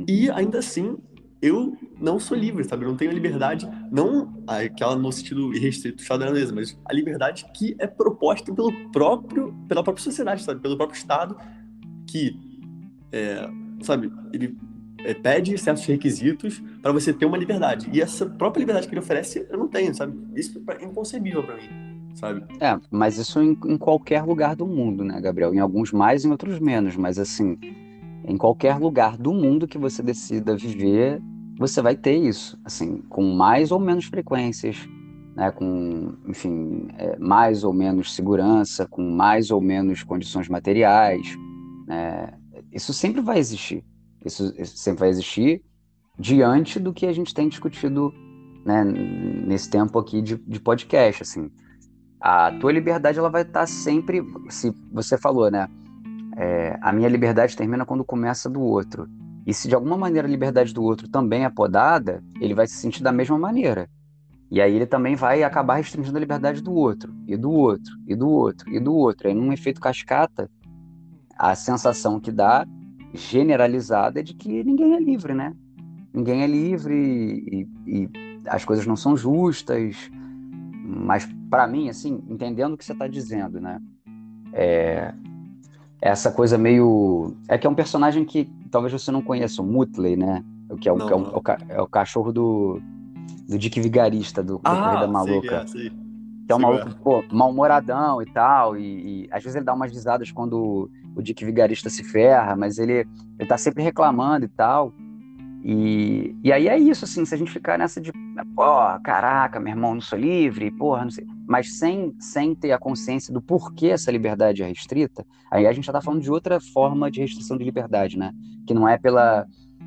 E ainda assim, eu não sou livre, sabe? Eu não tenho a liberdade, não aquela no sentido irrestrito xadrez, mas a liberdade que é proposta pelo próprio, pela própria sociedade, sabe? Pelo próprio Estado, que, é, sabe, ele é, pede certos requisitos para você ter uma liberdade. E essa própria liberdade que ele oferece, eu não tenho, sabe? Isso é inconcebível para mim, sabe? É, mas isso em, em qualquer lugar do mundo, né, Gabriel? Em alguns mais, em outros menos, mas assim em qualquer lugar do mundo que você decida viver, você vai ter isso, assim, com mais ou menos frequências, né, com, enfim, é, mais ou menos segurança, com mais ou menos condições materiais, né, isso sempre vai existir, isso, isso, sempre vai existir diante do que a gente tem discutido, né, nesse tempo aqui de, de podcast, assim, a tua liberdade ela vai estar sempre, se você falou, né, é, a minha liberdade termina quando começa do outro. E se de alguma maneira a liberdade do outro também é podada, ele vai se sentir da mesma maneira. E aí ele também vai acabar restringindo a liberdade do outro, e do outro, e do outro, e do outro. Aí num efeito cascata, a sensação que dá, generalizada, é de que ninguém é livre, né? Ninguém é livre e, e as coisas não são justas. Mas para mim, assim, entendendo o que você está dizendo, né? É, essa coisa meio. É que é um personagem que talvez você não conheça, o Mutley, né? O que é o, não, que é, o, é, o, cachorro do, do Dick Vigarista, do, ah, Corrida Maluca. Que é, sei. Que é um maluco, pô, mal-humoradão e tal, e, e, às vezes ele dá umas risadas quando o Dick Vigarista se ferra, mas ele, ele tá sempre reclamando e tal. E, e aí é isso, assim, se a gente ficar nessa de, pô, caraca, meu irmão, não sou livre, porra, não sei. Mas sem, sem ter a consciência do porquê essa liberdade é restrita, aí a gente já tá falando de outra forma de restrição de liberdade, né? Que não é pela,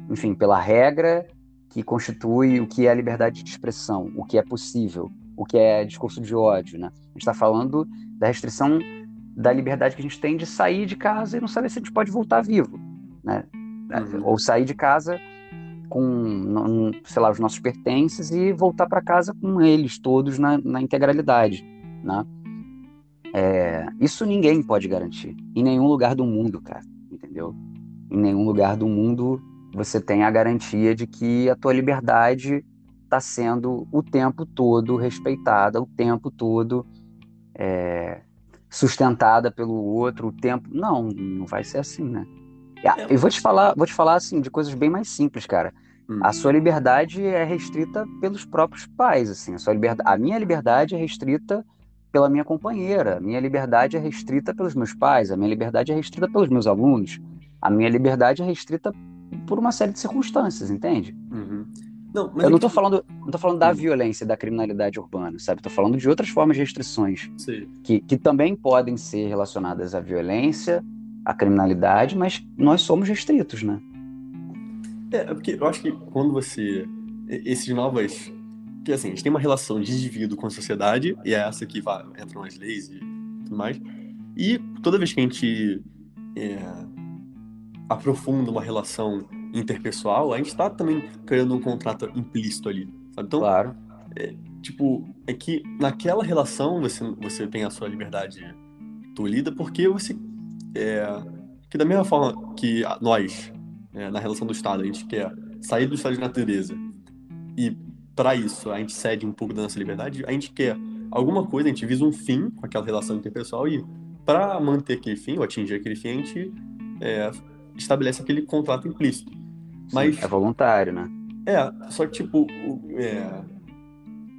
enfim, pela regra que constitui o que é a liberdade de expressão, o que é possível, o que é discurso de ódio, né? A gente está falando da restrição da liberdade que a gente tem de sair de casa e não saber se a gente pode voltar vivo, né? Uhum. Ou sair de casa com, sei lá, os nossos pertences e voltar para casa com eles todos na, na integralidade, né? É, isso ninguém pode garantir, em nenhum lugar do mundo, cara, entendeu? Em nenhum lugar do mundo você tem a garantia de que a tua liberdade está sendo o tempo todo respeitada, o tempo todo é, sustentada pelo outro, o tempo. Não, não vai ser assim, né? É, eu vou te falar, vou te falar assim de coisas bem mais simples, cara. Hum. A sua liberdade é restrita pelos próprios pais, assim. A sua liberdade, a minha liberdade é restrita pela minha companheira. A minha liberdade é restrita pelos meus pais. A minha liberdade é restrita pelos meus alunos. A minha liberdade é restrita por uma série de circunstâncias, entende? Uhum. Não, eu não estou falando, não tô falando da hum. violência, da criminalidade urbana, sabe? Estou falando de outras formas de restrições que, que também podem ser relacionadas à violência, a criminalidade, mas nós somos restritos, né? É, é, porque eu acho que quando você. Esses novas. Que assim, a gente tem uma relação de indivíduo com a sociedade, e é essa que vai, entram as leis e tudo mais. E toda vez que a gente é, aprofunda uma relação interpessoal, a gente está também criando um contrato implícito ali. Sabe? Então, claro. É, tipo, é que naquela relação você, você tem a sua liberdade tolhida porque você é, que da mesma forma que nós, é, na relação do Estado, a gente quer sair do estado de natureza e para isso a gente cede um pouco da nossa liberdade, a gente quer alguma coisa, a gente visa um fim com aquela relação interpessoal e para manter aquele fim ou atingir aquele fim, a gente é, estabelece aquele contrato implícito. Mas é voluntário, né? É, só que tipo, é,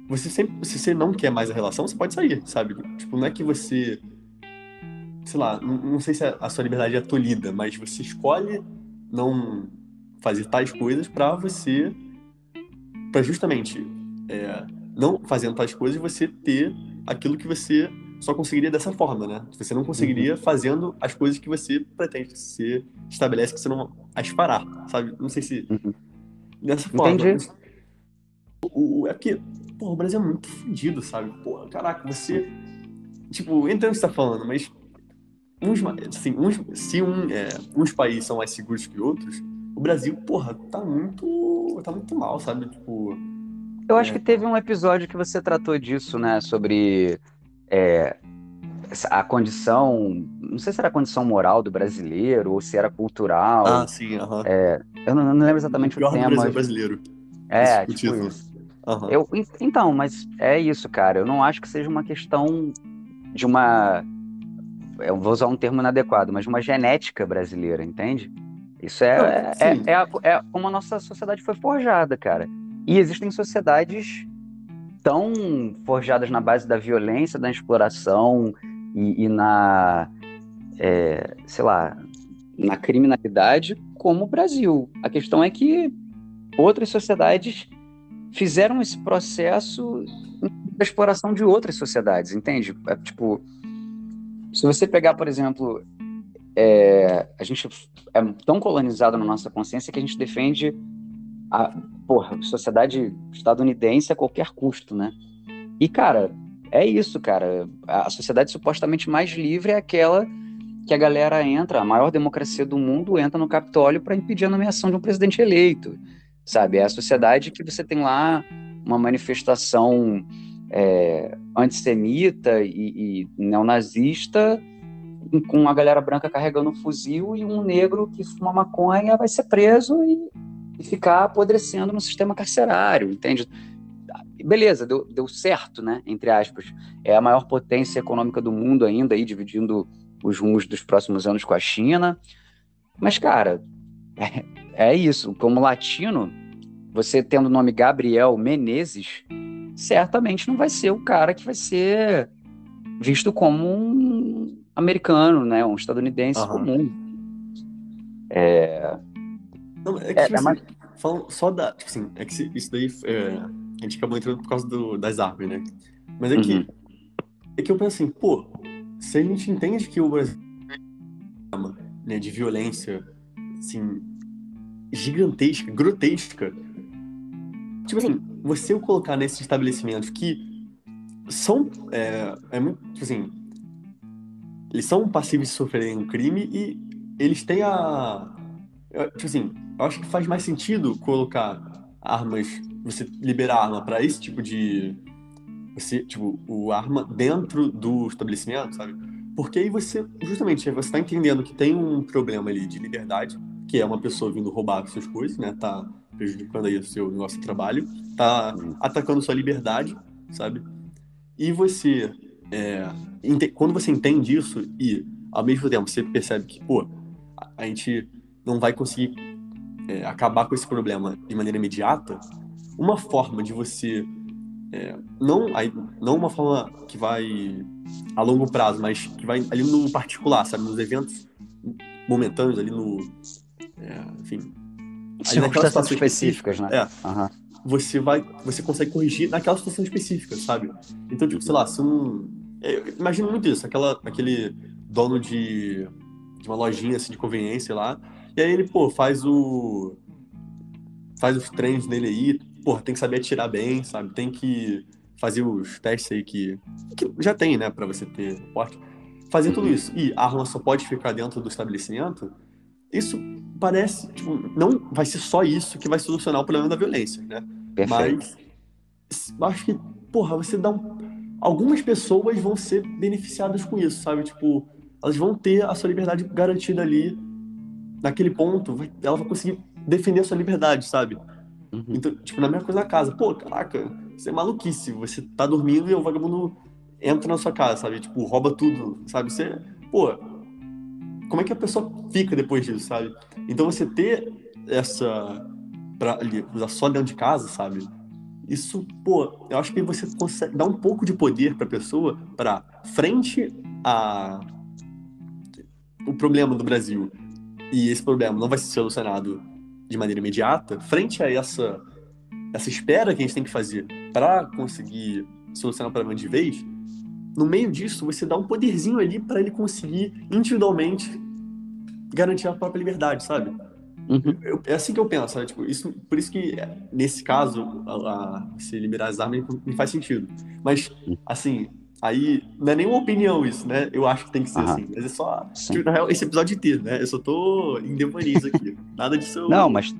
você sempre, se você não quer mais a relação, você pode sair, sabe? Tipo, não é que você sei lá, não, sei se a sua liberdade é tolhida, mas você escolhe não fazer tais coisas para você, para justamente é, não fazendo tais coisas você ter aquilo que você só conseguiria dessa forma, né? Você não conseguiria uhum. fazendo as coisas que você pretende, você estabelece que você não as fará, sabe? Não sei se uhum. dessa forma. Entendi. O, é porque, pô, o Brasil é muito fodido, sabe? Pô, caraca, você. Tipo, entendo o que você tá falando, mas. Uns, assim, uns, se um, é, uns países são mais seguros que outros, o Brasil, porra, tá muito. tá muito mal, sabe? Tipo. Eu acho é... que teve um episódio que você tratou disso, né? Sobre é, a condição, não sei se era a condição moral do brasileiro ou se era cultural. Ah, sim, aham. Uh -huh. é, eu não, não, lembro exatamente o, o tema. Brasil brasileiro. É, tipo isso. Uhum. Eu, então, mas é isso, cara. Eu não acho que seja uma questão de uma. Eu vou usar um termo inadequado, mas uma genética brasileira, entende? Isso é, não, é, é, é, a, é, como a nossa sociedade foi forjada, cara. E existem sociedades tão forjadas na base da violência, da exploração e, e na, é, sei lá, na criminalidade, como o Brasil. A questão é que outras sociedades fizeram esse processo da exploração de outras sociedades, entende? É, tipo, se você pegar, por exemplo, é, a gente é tão colonizado na nossa consciência que a gente defende a porra, sociedade estadunidense a qualquer custo, né? E, cara, é isso, cara. A sociedade supostamente mais livre é aquela que a galera entra, a maior democracia do mundo entra no Capitólio para impedir a nomeação de um presidente eleito sabe? É a sociedade que você tem lá uma manifestação é, antissemita e, e neonazista com a galera branca carregando um fuzil e um negro que fuma maconha vai ser preso e, e ficar apodrecendo no sistema carcerário, entende? Beleza, deu, deu certo, né? Entre aspas. É a maior potência econômica do mundo ainda, aí, dividindo os rumos dos próximos anos com a China. Mas, cara, é, é isso. Como latino, você tendo o nome Gabriel Menezes, certamente não vai ser o cara que vai ser visto como um americano, né? Um estadunidense uhum. comum. É... Não, é que, é, tipo, é assim, mais... só da. Tipo assim, é que isso daí. É, a gente acabou entrando por causa do, das árvores, né? Mas é que. Uhum. É que eu penso assim, pô, se a gente entende que o Brasil né, de violência, assim, gigantesca, grotesca. Tipo assim, você o colocar nesses estabelecimentos que são. É, é muito. Tipo assim. Eles são passíveis de sofrerem um crime e eles têm a. Tipo assim, eu acho que faz mais sentido colocar armas. Você liberar arma para esse tipo de. Você, tipo, o arma dentro do estabelecimento, sabe? Porque aí você, justamente, você tá entendendo que tem um problema ali de liberdade que é uma pessoa vindo roubar suas coisas, né? Tá prejudicando aí o seu negócio de trabalho, tá atacando sua liberdade, sabe? E você, é, quando você entende isso e ao mesmo tempo você percebe que, pô, a gente não vai conseguir é, acabar com esse problema de maneira imediata, uma forma de você é, não, não uma forma que vai a longo prazo, mas que vai ali no particular, sabe, nos eventos momentâneos ali no é, enfim. Circunstâncias específicas, né? É. Uhum. Você vai, você consegue corrigir naquela situação específica, sabe? Então, tipo, sei lá, se um. É, imagino muito isso, aquela, aquele dono de, de uma lojinha assim, de conveniência lá, e aí ele, pô, faz o. faz os treinos dele aí, pô, tem que saber atirar bem, sabe? Tem que fazer os testes aí que, que já tem, né, pra você ter porte. Fazer tudo isso. E a arma só pode ficar dentro do estabelecimento isso parece, tipo, não vai ser só isso que vai solucionar o problema da violência, né? Perfeito. Mas acho que, porra, você dá um... Algumas pessoas vão ser beneficiadas com isso, sabe? Tipo, elas vão ter a sua liberdade garantida ali, naquele ponto, vai... ela vai conseguir defender a sua liberdade, sabe? Uhum. Então, tipo, na mesma coisa na casa. Pô, caraca, você é maluquice. Você tá dormindo e o vagabundo entra na sua casa, sabe? Tipo, rouba tudo, sabe? Você, pô, como é que a pessoa fica depois disso, sabe? Então você ter essa para usar só dentro de casa, sabe? Isso, pô, eu acho que você consegue dar um pouco de poder para a pessoa para frente a o problema do Brasil e esse problema não vai ser solucionado de maneira imediata, frente a essa essa espera que a gente tem que fazer para conseguir solucionar o problema de vez, no meio disso, você dá um poderzinho ali para ele conseguir individualmente garantir a própria liberdade, sabe? Uhum. Eu, é assim que eu penso, né? tipo, isso, por isso que nesse caso a, a, se liberar as armas me faz sentido. Mas assim, aí não é nenhuma opinião isso, né? Eu acho que tem que ser uhum. assim. Mas é só tipo, real, esse episódio inteiro, né? Eu só tô em devaneios aqui. Nada disso. Eu... Não, mas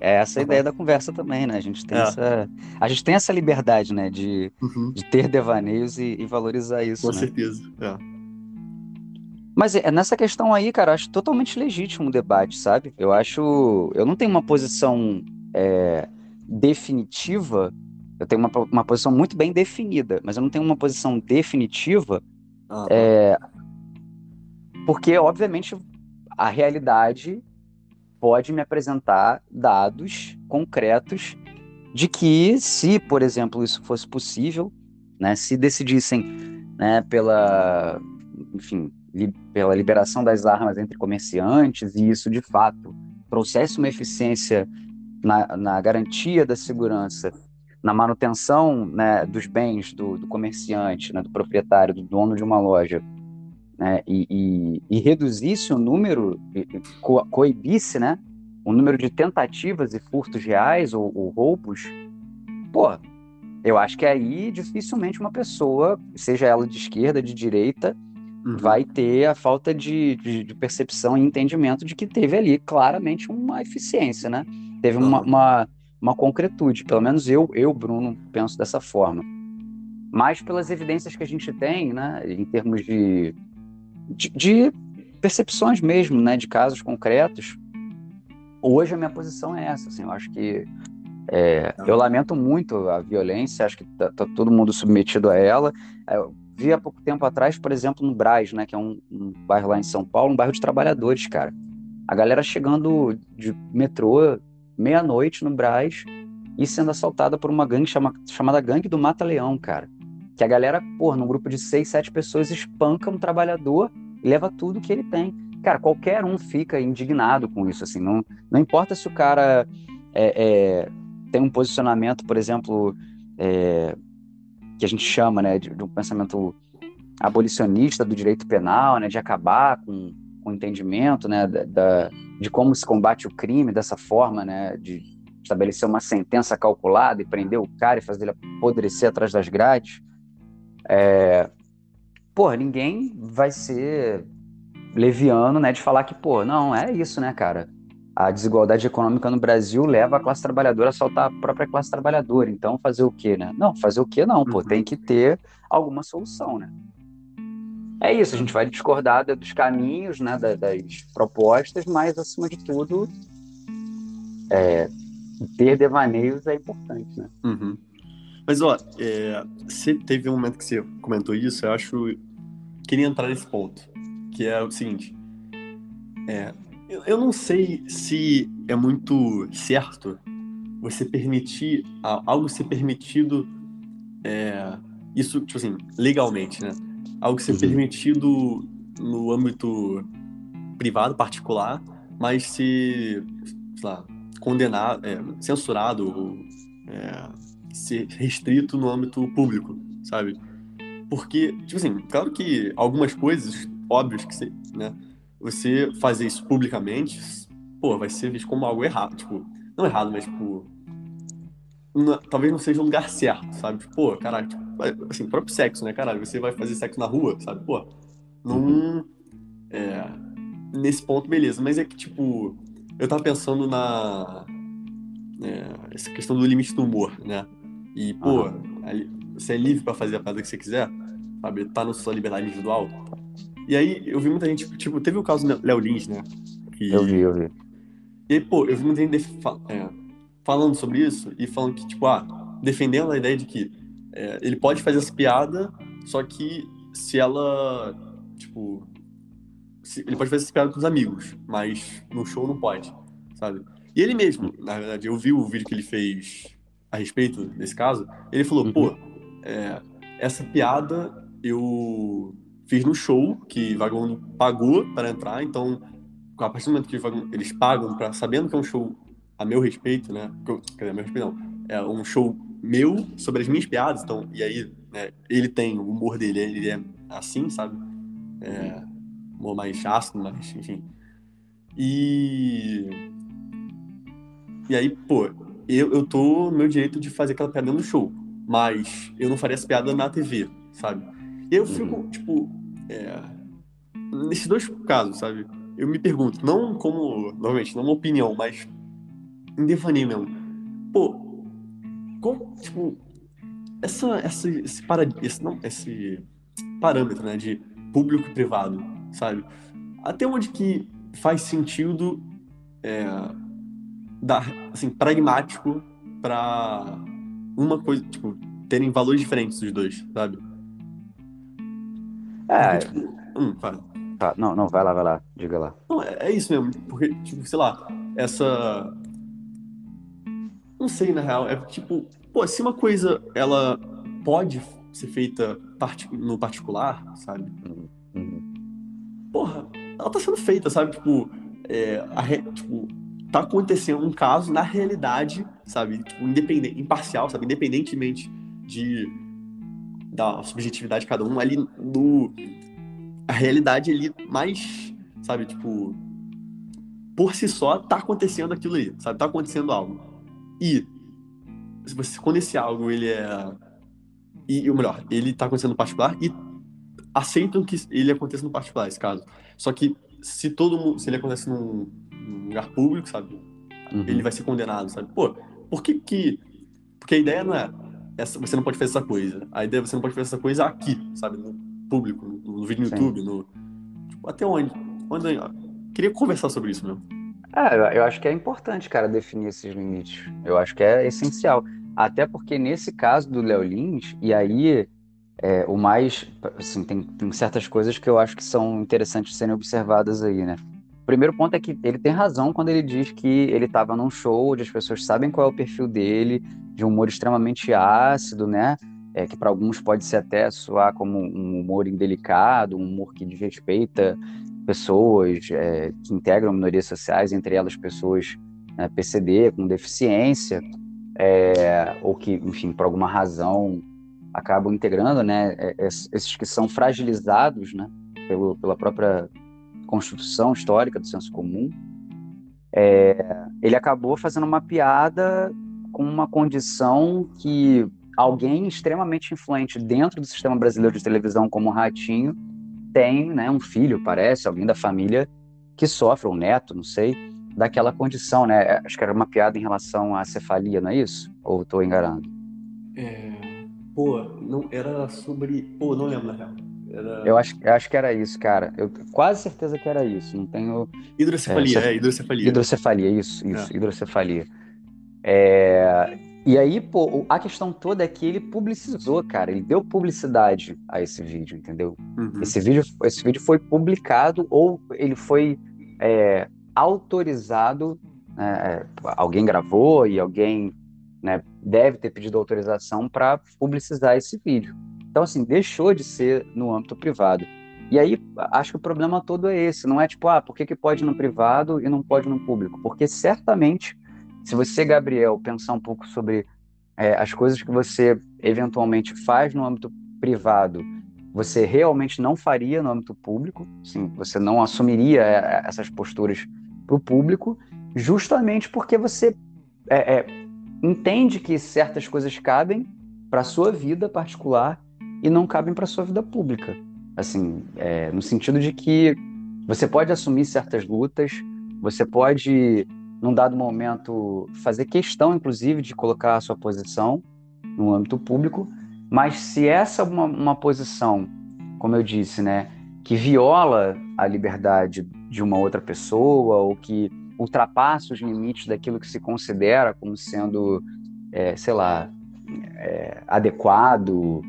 é essa a ideia da conversa também, né? A gente tem, é. essa, a gente tem essa liberdade, né? De, uhum. de ter devaneios e, e valorizar isso. Com né? certeza. É. Mas é, nessa questão aí, cara, eu acho totalmente legítimo o debate, sabe? Eu acho. Eu não tenho uma posição é, definitiva. Eu tenho uma, uma posição muito bem definida, mas eu não tenho uma posição definitiva. Uhum. É, porque, obviamente, a realidade pode me apresentar dados concretos de que, se, por exemplo, isso fosse possível, né, se decidissem né, pela, enfim, li, pela liberação das armas entre comerciantes e isso de fato trouxesse uma eficiência na, na garantia da segurança, na manutenção né, dos bens do, do comerciante, né, do proprietário, do dono de uma loja, né, e, e, e, reduzisse o número, co coibisse né, o número de tentativas e furtos reais ou, ou roubos, pô, eu acho que aí dificilmente uma pessoa, seja ela de esquerda, de direita, uhum. vai ter a falta de, de, de, percepção e entendimento de que teve ali claramente uma eficiência, né? Teve uma, uma, uma concretude. Pelo menos eu, eu, Bruno, penso dessa forma. Mas pelas evidências que a gente tem, né, em termos de, de, de percepções mesmo, né, de casos concretos, hoje a minha posição é essa. Assim, eu acho que é, eu lamento muito a violência, acho que tá, tá, todo mundo submetido a ela. Eu vi há pouco tempo atrás, por exemplo, no Braz, né, que é um, um bairro lá em São Paulo, um bairro de trabalhadores, cara. A galera chegando de metrô meia-noite no Braz e sendo assaltada por uma gangue chama, chamada Gangue do Mata-Leão, cara. Que a galera, pô, num grupo de seis, sete pessoas, espanca um trabalhador e leva tudo que ele tem. Cara, qualquer um fica indignado com isso, assim. Não, não importa se o cara é, é, tem um posicionamento, por exemplo, é, que a gente chama, né, de, de, um pensamento abolicionista do direito penal, né, de acabar com, com o entendimento, né, da, da, de como se combate o crime dessa forma, né, de estabelecer uma sentença calculada e prender o cara e fazer ele apodrecer atrás das grades. É, porra, ninguém vai ser leviano, né, de falar que, pô, não, é isso, né, cara? A desigualdade econômica no Brasil leva a classe trabalhadora a saltar a própria classe trabalhadora. Então, fazer o quê, né? Não, fazer o quê não, pô, tem que ter alguma solução, né? É isso, a gente vai discordar dos caminhos, né, das propostas, mas, acima de tudo, é, ter devaneios é importante, né? Uhum. Mas, ó, é, você teve um momento que você comentou isso, eu acho... Queria entrar nesse ponto, que é o seguinte, é, eu, eu não sei se é muito certo você permitir algo ser permitido é, isso tipo assim legalmente né algo ser uhum. permitido no âmbito privado particular mas se sei lá condenado é, censurado ou é, ser restrito no âmbito público sabe porque tipo assim claro que algumas coisas óbvias que você, né você fazer isso publicamente, pô, vai ser visto como algo errado. Tipo, não errado, mas, tipo. Não, talvez não seja o lugar certo, sabe? Tipo, pô, caralho, tipo, assim, próprio sexo, né, caralho? Você vai fazer sexo na rua, sabe? Pô, não. É, nesse ponto, beleza. Mas é que, tipo, eu tava pensando na. É, essa questão do limite do humor, né? E, pô, você é livre para fazer a parada que você quiser, sabe? Tá na sua liberdade individual. E aí eu vi muita gente, tipo, teve o caso do Léo Lins, né? Que... Eu vi, eu vi. E aí, pô, eu vi muita gente é, falando sobre isso e falando que, tipo, ah, defendendo a ideia de que é, ele pode fazer essa piada, só que se ela, tipo, se, ele pode fazer essa piada com os amigos, mas no show não pode, sabe? E ele mesmo, na verdade, eu vi o vídeo que ele fez a respeito desse caso, ele falou, uhum. pô, é, essa piada eu fiz no show que Vagabundo pagou para entrar, então a partir do momento que eles pagam para sabendo que é um show a meu respeito, né? Quer dizer, a meu respeito não, é um show meu sobre as minhas piadas, então, e aí, né, ele tem o humor dele, ele é assim, sabe? É, humor mais ácido, mas, enfim. E. E aí, pô, eu, eu tô no meu direito de fazer aquela piada no show, mas eu não faria essa piada na TV, sabe? Eu fico, uhum. tipo, é, nesses dois casos, sabe? Eu me pergunto, não como, novamente, não uma opinião, mas em devaneio mesmo. Pô, qual, tipo, essa, essa, esse, para, esse, não, esse parâmetro, né, de público e privado, sabe? Até onde que faz sentido é, dar, assim, pragmático para uma coisa, tipo, terem valores diferentes os dois, sabe? É. Porque, tipo, hum, fala. Tá, não, não, vai lá, vai lá, diga lá. Não, é, é isso mesmo, porque, tipo, sei lá, essa. Não sei, na real, é tipo, pô, se uma coisa ela pode ser feita no particular, sabe? Uhum. uhum. Porra, ela tá sendo feita, sabe? Tipo, é, re... tipo, tá acontecendo um caso na realidade, sabe? Tipo, independente, imparcial, sabe? Independentemente de da subjetividade de cada um, ali no a realidade ali mais, sabe, tipo, por si só tá acontecendo aquilo ali, sabe? Tá acontecendo algo. E se você quando esse algo ele é e o melhor, ele tá acontecendo no particular e aceitam que ele aconteça no particular, esse caso. Só que se todo mundo, se ele acontece num, num lugar público, sabe? Uhum. Ele vai ser condenado, sabe? Pô, por que que porque a ideia não é essa, você não pode fazer essa coisa. A ideia é você não pode fazer essa coisa aqui, sabe? No público, no, no vídeo no Sim. YouTube, no. Tipo, até onde? onde queria conversar sobre isso mesmo. É, eu acho que é importante, cara, definir esses limites. Eu acho que é essencial. Até porque nesse caso do Léo Lins, e aí é, o mais. Assim, tem, tem certas coisas que eu acho que são interessantes serem observadas aí, né? O primeiro ponto é que ele tem razão quando ele diz que ele estava num show onde as pessoas sabem qual é o perfil dele, de um humor extremamente ácido, né? É, que para alguns pode ser até soar como um humor indelicado, um humor que desrespeita pessoas é, que integram minorias sociais, entre elas pessoas né, PCD com deficiência, é, ou que, enfim, por alguma razão acabam integrando, né? É, esses que são fragilizados, né? Pelo, pela própria construção histórica do senso comum, é, ele acabou fazendo uma piada com uma condição que alguém extremamente influente dentro do sistema brasileiro de televisão, como o Ratinho, tem né, um filho, parece, alguém da família que sofre, um neto, não sei, daquela condição, né? Acho que era uma piada em relação à cefalia, não é isso? Ou estou enganando? É... Pô, não, era sobre... Pô, não lembro, na real. Era... Eu, acho, eu acho que era isso, cara. Eu quase certeza que era isso. Não tenho. Hidrocefalia, é, é hidrocefalia. Hidrocefalia, isso, isso, é. hidrocefalia. É, e aí, pô, a questão toda é que ele publicizou, cara. Ele deu publicidade a esse vídeo, entendeu? Uhum. Esse, vídeo, esse vídeo foi publicado ou ele foi é, autorizado. É, alguém gravou e alguém né, deve ter pedido autorização para publicizar esse vídeo. Então, assim, deixou de ser no âmbito privado. E aí, acho que o problema todo é esse. Não é tipo, ah, por que, que pode no privado e não pode no público? Porque certamente, se você, Gabriel, pensar um pouco sobre é, as coisas que você eventualmente faz no âmbito privado, você realmente não faria no âmbito público, sim, você não assumiria é, essas posturas para o público, justamente porque você é, é, entende que certas coisas cabem para sua vida particular e não cabem para sua vida pública. Assim, é, no sentido de que você pode assumir certas lutas, você pode, num dado momento, fazer questão, inclusive, de colocar a sua posição no âmbito público, mas se essa é uma, uma posição, como eu disse, né, que viola a liberdade de uma outra pessoa ou que ultrapassa os limites daquilo que se considera como sendo, é, sei lá, é, adequado,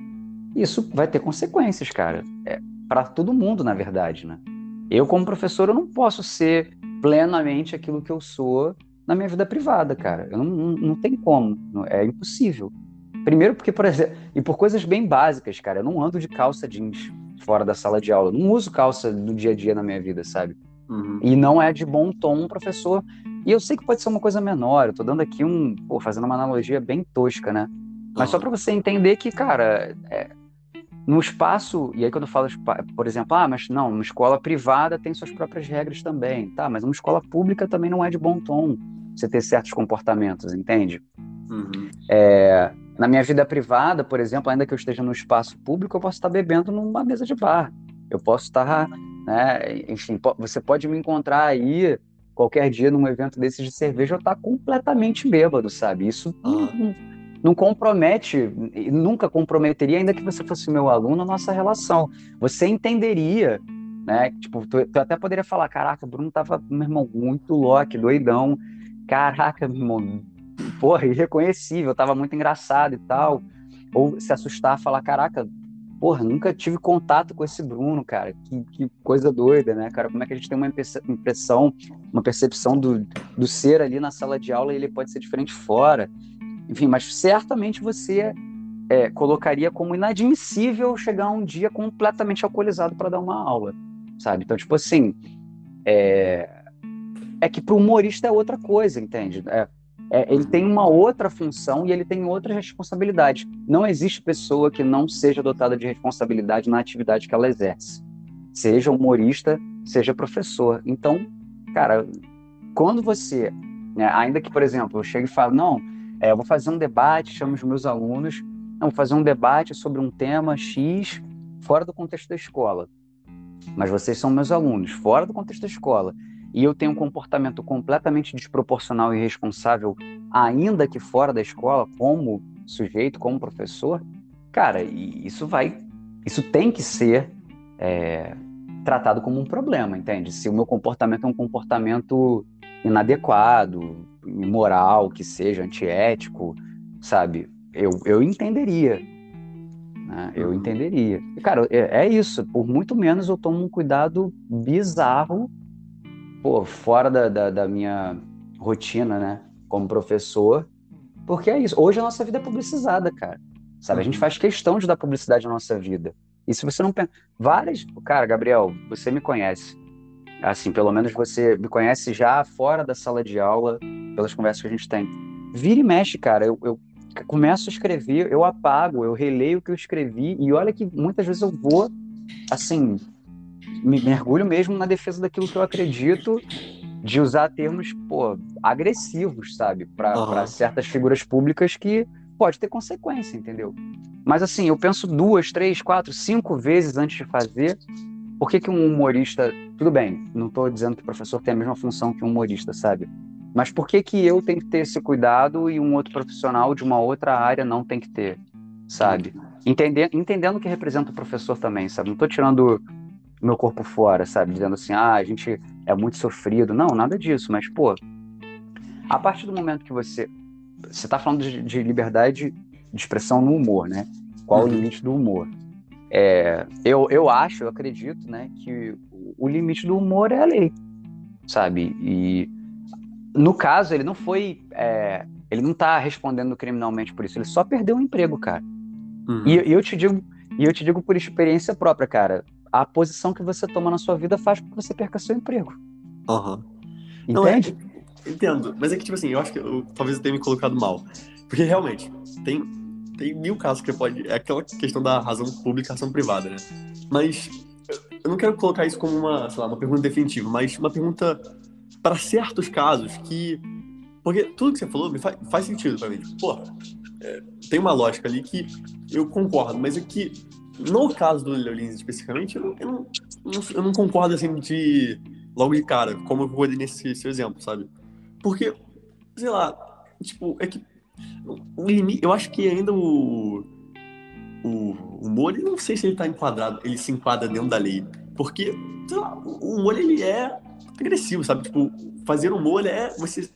isso vai ter consequências, cara. É, para todo mundo, na verdade, né? Eu, como professor, eu não posso ser plenamente aquilo que eu sou na minha vida privada, cara. Eu não, não, não tem como, é impossível. Primeiro porque, por exemplo, e por coisas bem básicas, cara, eu não ando de calça jeans fora da sala de aula. Eu não uso calça no dia a dia na minha vida, sabe? Uhum. E não é de bom tom um professor. E eu sei que pode ser uma coisa menor, eu tô dando aqui um, pô, fazendo uma analogia bem tosca, né? Mas só para você entender que, cara, é, no espaço, e aí quando eu falo, por exemplo, ah, mas não, uma escola privada tem suas próprias regras também, tá? Mas uma escola pública também não é de bom tom você ter certos comportamentos, entende? Uhum. É, na minha vida privada, por exemplo, ainda que eu esteja no espaço público, eu posso estar bebendo numa mesa de bar. Eu posso estar, né, enfim, você pode me encontrar aí qualquer dia num evento desses de cerveja, eu estar completamente bêbado, sabe? Isso uhum. Não, compromete, nunca comprometeria, ainda que você fosse meu aluno, a nossa relação. Você entenderia, né? Tipo, tu, tu até poderia falar, caraca, o Bruno tava, meu irmão, muito louco, doidão. Caraca, meu irmão, porra, irreconhecível, tava muito engraçado e tal. Ou se assustar, falar, caraca, porra, nunca tive contato com esse Bruno, cara. Que, que, coisa doida, né, cara? Como é que a gente tem uma impressão, uma percepção do, do ser ali na sala de aula e ele pode ser diferente fora. Enfim, mas certamente você é, colocaria como inadmissível chegar um dia completamente alcoolizado para dar uma aula, sabe? Então, tipo assim, é, é que para o humorista é outra coisa, entende? É, é, ele tem uma outra função e ele tem outra responsabilidade. Não existe pessoa que não seja dotada de responsabilidade na atividade que ela exerce, seja humorista, seja professor. Então, cara, quando você, né, ainda que, por exemplo, eu chego e falo, não, é, eu vou fazer um debate, chamo os meus alunos, não, vou fazer um debate sobre um tema X fora do contexto da escola. Mas vocês são meus alunos, fora do contexto da escola. E eu tenho um comportamento completamente desproporcional e irresponsável, ainda que fora da escola, como sujeito, como professor. Cara, isso vai. Isso tem que ser é, tratado como um problema, entende? Se o meu comportamento é um comportamento inadequado, imoral, que seja antiético, sabe? Eu, eu entenderia. Né? Eu entenderia. E, cara, é, é, isso. Por muito menos eu tomo um cuidado bizarro, pô, fora da, da, da minha rotina, né? Como professor. Porque é isso. Hoje a nossa vida é publicizada, cara. Sabe? A gente uhum. faz questão de dar publicidade na nossa vida. E se você não pensa. Várias. Cara, Gabriel, você me conhece. Assim, pelo menos você me conhece já fora da sala de aula, pelas conversas que a gente tem. Vira e mexe, cara. Eu, eu começo a escrever, eu apago, eu releio o que eu escrevi, e olha que muitas vezes eu vou, assim, me mergulho mesmo na defesa daquilo que eu acredito, de usar termos, pô, agressivos, sabe? Para uhum. certas figuras públicas que pode ter consequência, entendeu? Mas assim, eu penso duas, três, quatro, cinco vezes antes de fazer por que, que um humorista. Tudo bem, não estou dizendo que o professor tem a mesma função que um humorista, sabe? Mas por que, que eu tenho que ter esse cuidado e um outro profissional de uma outra área não tem que ter, sabe? Entendendo o que representa o professor também, sabe? Não estou tirando meu corpo fora, sabe? Dizendo assim, ah, a gente é muito sofrido. Não, nada disso. Mas, pô, a partir do momento que você. Você está falando de, de liberdade de expressão no humor, né? Qual uhum. o limite do humor? É, eu, eu acho, eu acredito, né, que o limite do humor é a lei, sabe? E no caso, ele não foi. É, ele não tá respondendo criminalmente por isso, ele só perdeu o emprego, cara. Uhum. E, e, eu te digo, e eu te digo por experiência própria, cara. A posição que você toma na sua vida faz com que você perca seu emprego. Uhum. Entende? Não, é, entendo. Mas é que, tipo assim, eu acho que eu, talvez eu tenha me colocado mal. Porque realmente, tem tem mil casos que pode. É aquela questão da razão pública razão privada, né? Mas eu não quero colocar isso como uma, sei lá, uma pergunta definitiva, mas uma pergunta para certos casos que. Porque tudo que você falou me faz, faz sentido para mim. Porra, é, tem uma lógica ali que eu concordo, mas é que no caso do Leolins especificamente, eu não, eu não, eu não concordo assim de logo de cara, como eu vou nesse seu exemplo, sabe? Porque, sei lá, tipo, é que eu acho que ainda o, o eu não sei se ele tá enquadrado, ele se enquadra dentro da lei. Porque, sei lá, o humor ele é agressivo, sabe? Tipo, fazer humor é você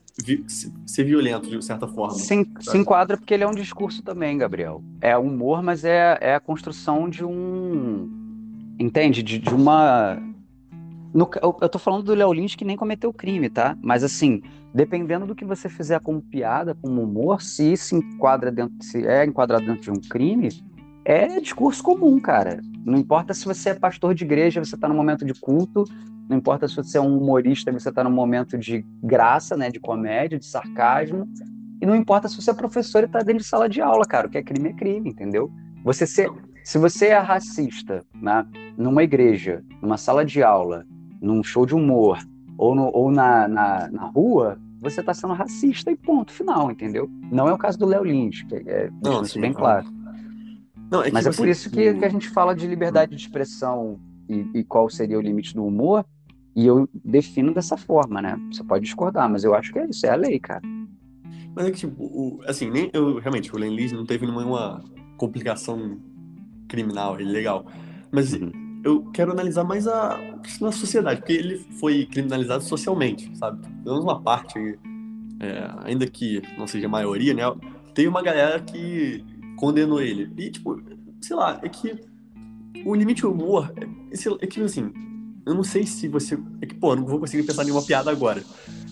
ser violento de certa forma. Se, se, enquadra porque ele é um discurso também, Gabriel. É humor, mas é, é a construção de um. Entende? De, de uma no, eu, eu tô falando do Léo Lins que nem cometeu crime, tá? Mas assim, dependendo do que você fizer como piada, como humor, se se enquadra dentro, se é enquadrado dentro de um crime, é discurso comum, cara. Não importa se você é pastor de igreja, você tá no momento de culto, não importa se você é um humorista, você tá no momento de graça, né, de comédia, de sarcasmo. E não importa se você é professor e tá dentro de sala de aula, cara. O que é crime é crime, entendeu? Você ser, se você é racista né, numa igreja, numa sala de aula, num show de humor, ou, no, ou na, na, na rua, você está sendo racista e ponto final, entendeu? Não é o caso do Léo Lins, que é não, isso bem claro. Não, é Mas é por isso que, que, a gente fala de liberdade de expressão e, e, qual seria o limite do humor, e eu defino dessa forma, né? Você pode discordar, mas eu acho que é isso, é a lei, cara. Mas é que, tipo, o, assim, nem eu, realmente, o Len Lins não teve nenhuma complicação criminal, ele legal. Mas uhum. Eu quero analisar mais a questão da sociedade, porque ele foi criminalizado socialmente, sabe? Pelo menos uma parte, é, ainda que não seja a maioria, né? Tem uma galera que condenou ele. E, tipo, sei lá, é que o limite do humor é, é que, assim, eu não sei se você. É que, pô, não vou conseguir pensar nenhuma piada agora.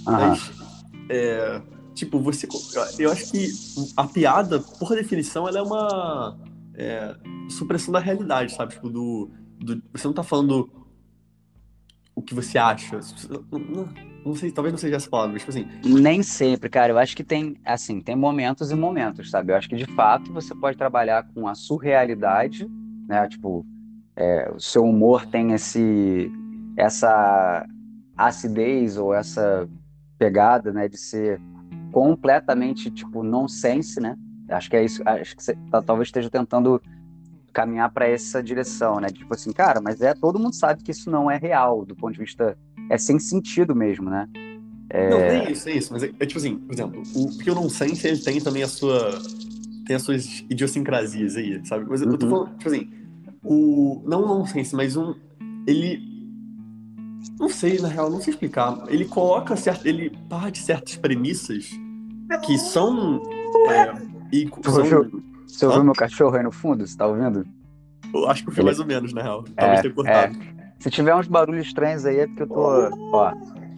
Mas, é, tipo, você. Eu acho que a piada, por definição, ela é uma é, supressão da realidade, sabe? Tipo, do, do, Você não tá falando o que você acha. Não, não, sei, talvez não seja essa palavra, mas tipo assim. Nem sempre, cara. Eu acho que tem, assim, tem momentos e momentos, sabe? Eu acho que de fato você pode trabalhar com a surrealidade, né? Tipo, é, o seu humor tem esse, essa acidez ou essa pegada, né, de ser completamente tipo nonsense, né? Acho que é isso. Acho que você tá, talvez esteja tentando caminhar para essa direção, né? Tipo assim, cara, mas é todo mundo sabe que isso não é real do ponto de vista é sem sentido mesmo, né? É... Não, é isso, é isso. Mas é, é, tipo assim, por exemplo, o que eu não sei se ele tem também a sua tem as suas idiosincrasias aí, sabe? Mas uhum. eu tô uhum. falando, tipo assim, o não nonsense, mas um ele não sei, na real, não sei explicar. Ele coloca certo, ele parte certas premissas que são é, e são... Você ouviu meu cachorro aí no fundo? Você tá ouvindo? Eu acho que foi mais ou menos, na real. Talvez é, tenha cortado. É. Se tiver uns barulhos estranhos aí, é porque eu tô. Ó,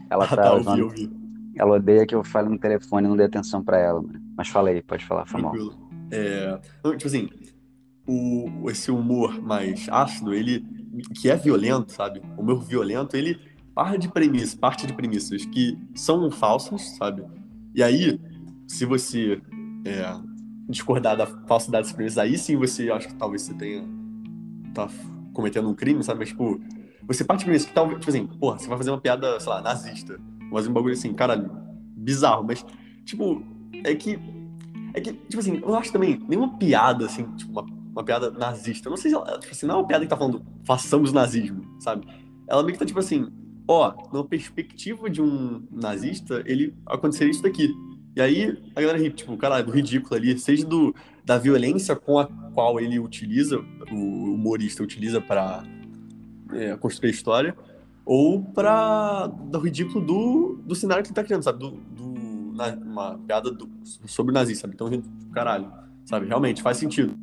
ela ah, tá. tá ouvi, ouvi. Ela odeia que eu fale no telefone e não dê atenção pra ela, mano. Mas fala aí, pode falar, foi mal. É, tipo assim, o, esse humor mais ácido, ele. que é violento, sabe? O humor violento, ele parte de premissas, parte de premissas que são falsas, sabe? E aí, se você é, discordar da falsidade das premissas, aí sim você acha que talvez você tenha tá cometendo um crime, sabe? Mas, tipo, você parte de premissa que talvez, tipo assim, porra, você vai fazer uma piada, sei lá, nazista, fazer um bagulho assim, caralho, bizarro, mas, tipo, é que, é que, tipo assim, eu acho também, nenhuma piada, assim, tipo, uma, uma piada nazista, eu não sei se ela, tipo assim, não é uma piada que tá falando, façamos nazismo, sabe? Ela meio que tá, tipo assim, ó, na perspectiva de um nazista, ele aconteceria isso daqui. E aí a galera ri, tipo, caralho, do ridículo ali, seja do, da violência com a qual ele utiliza, o humorista utiliza para é, construir a história, ou para do ridículo do, do cenário que ele tá criando, sabe? Do, do na, uma piada do, sobre o nazista, sabe? Então, tipo, caralho, sabe? Realmente faz sentido.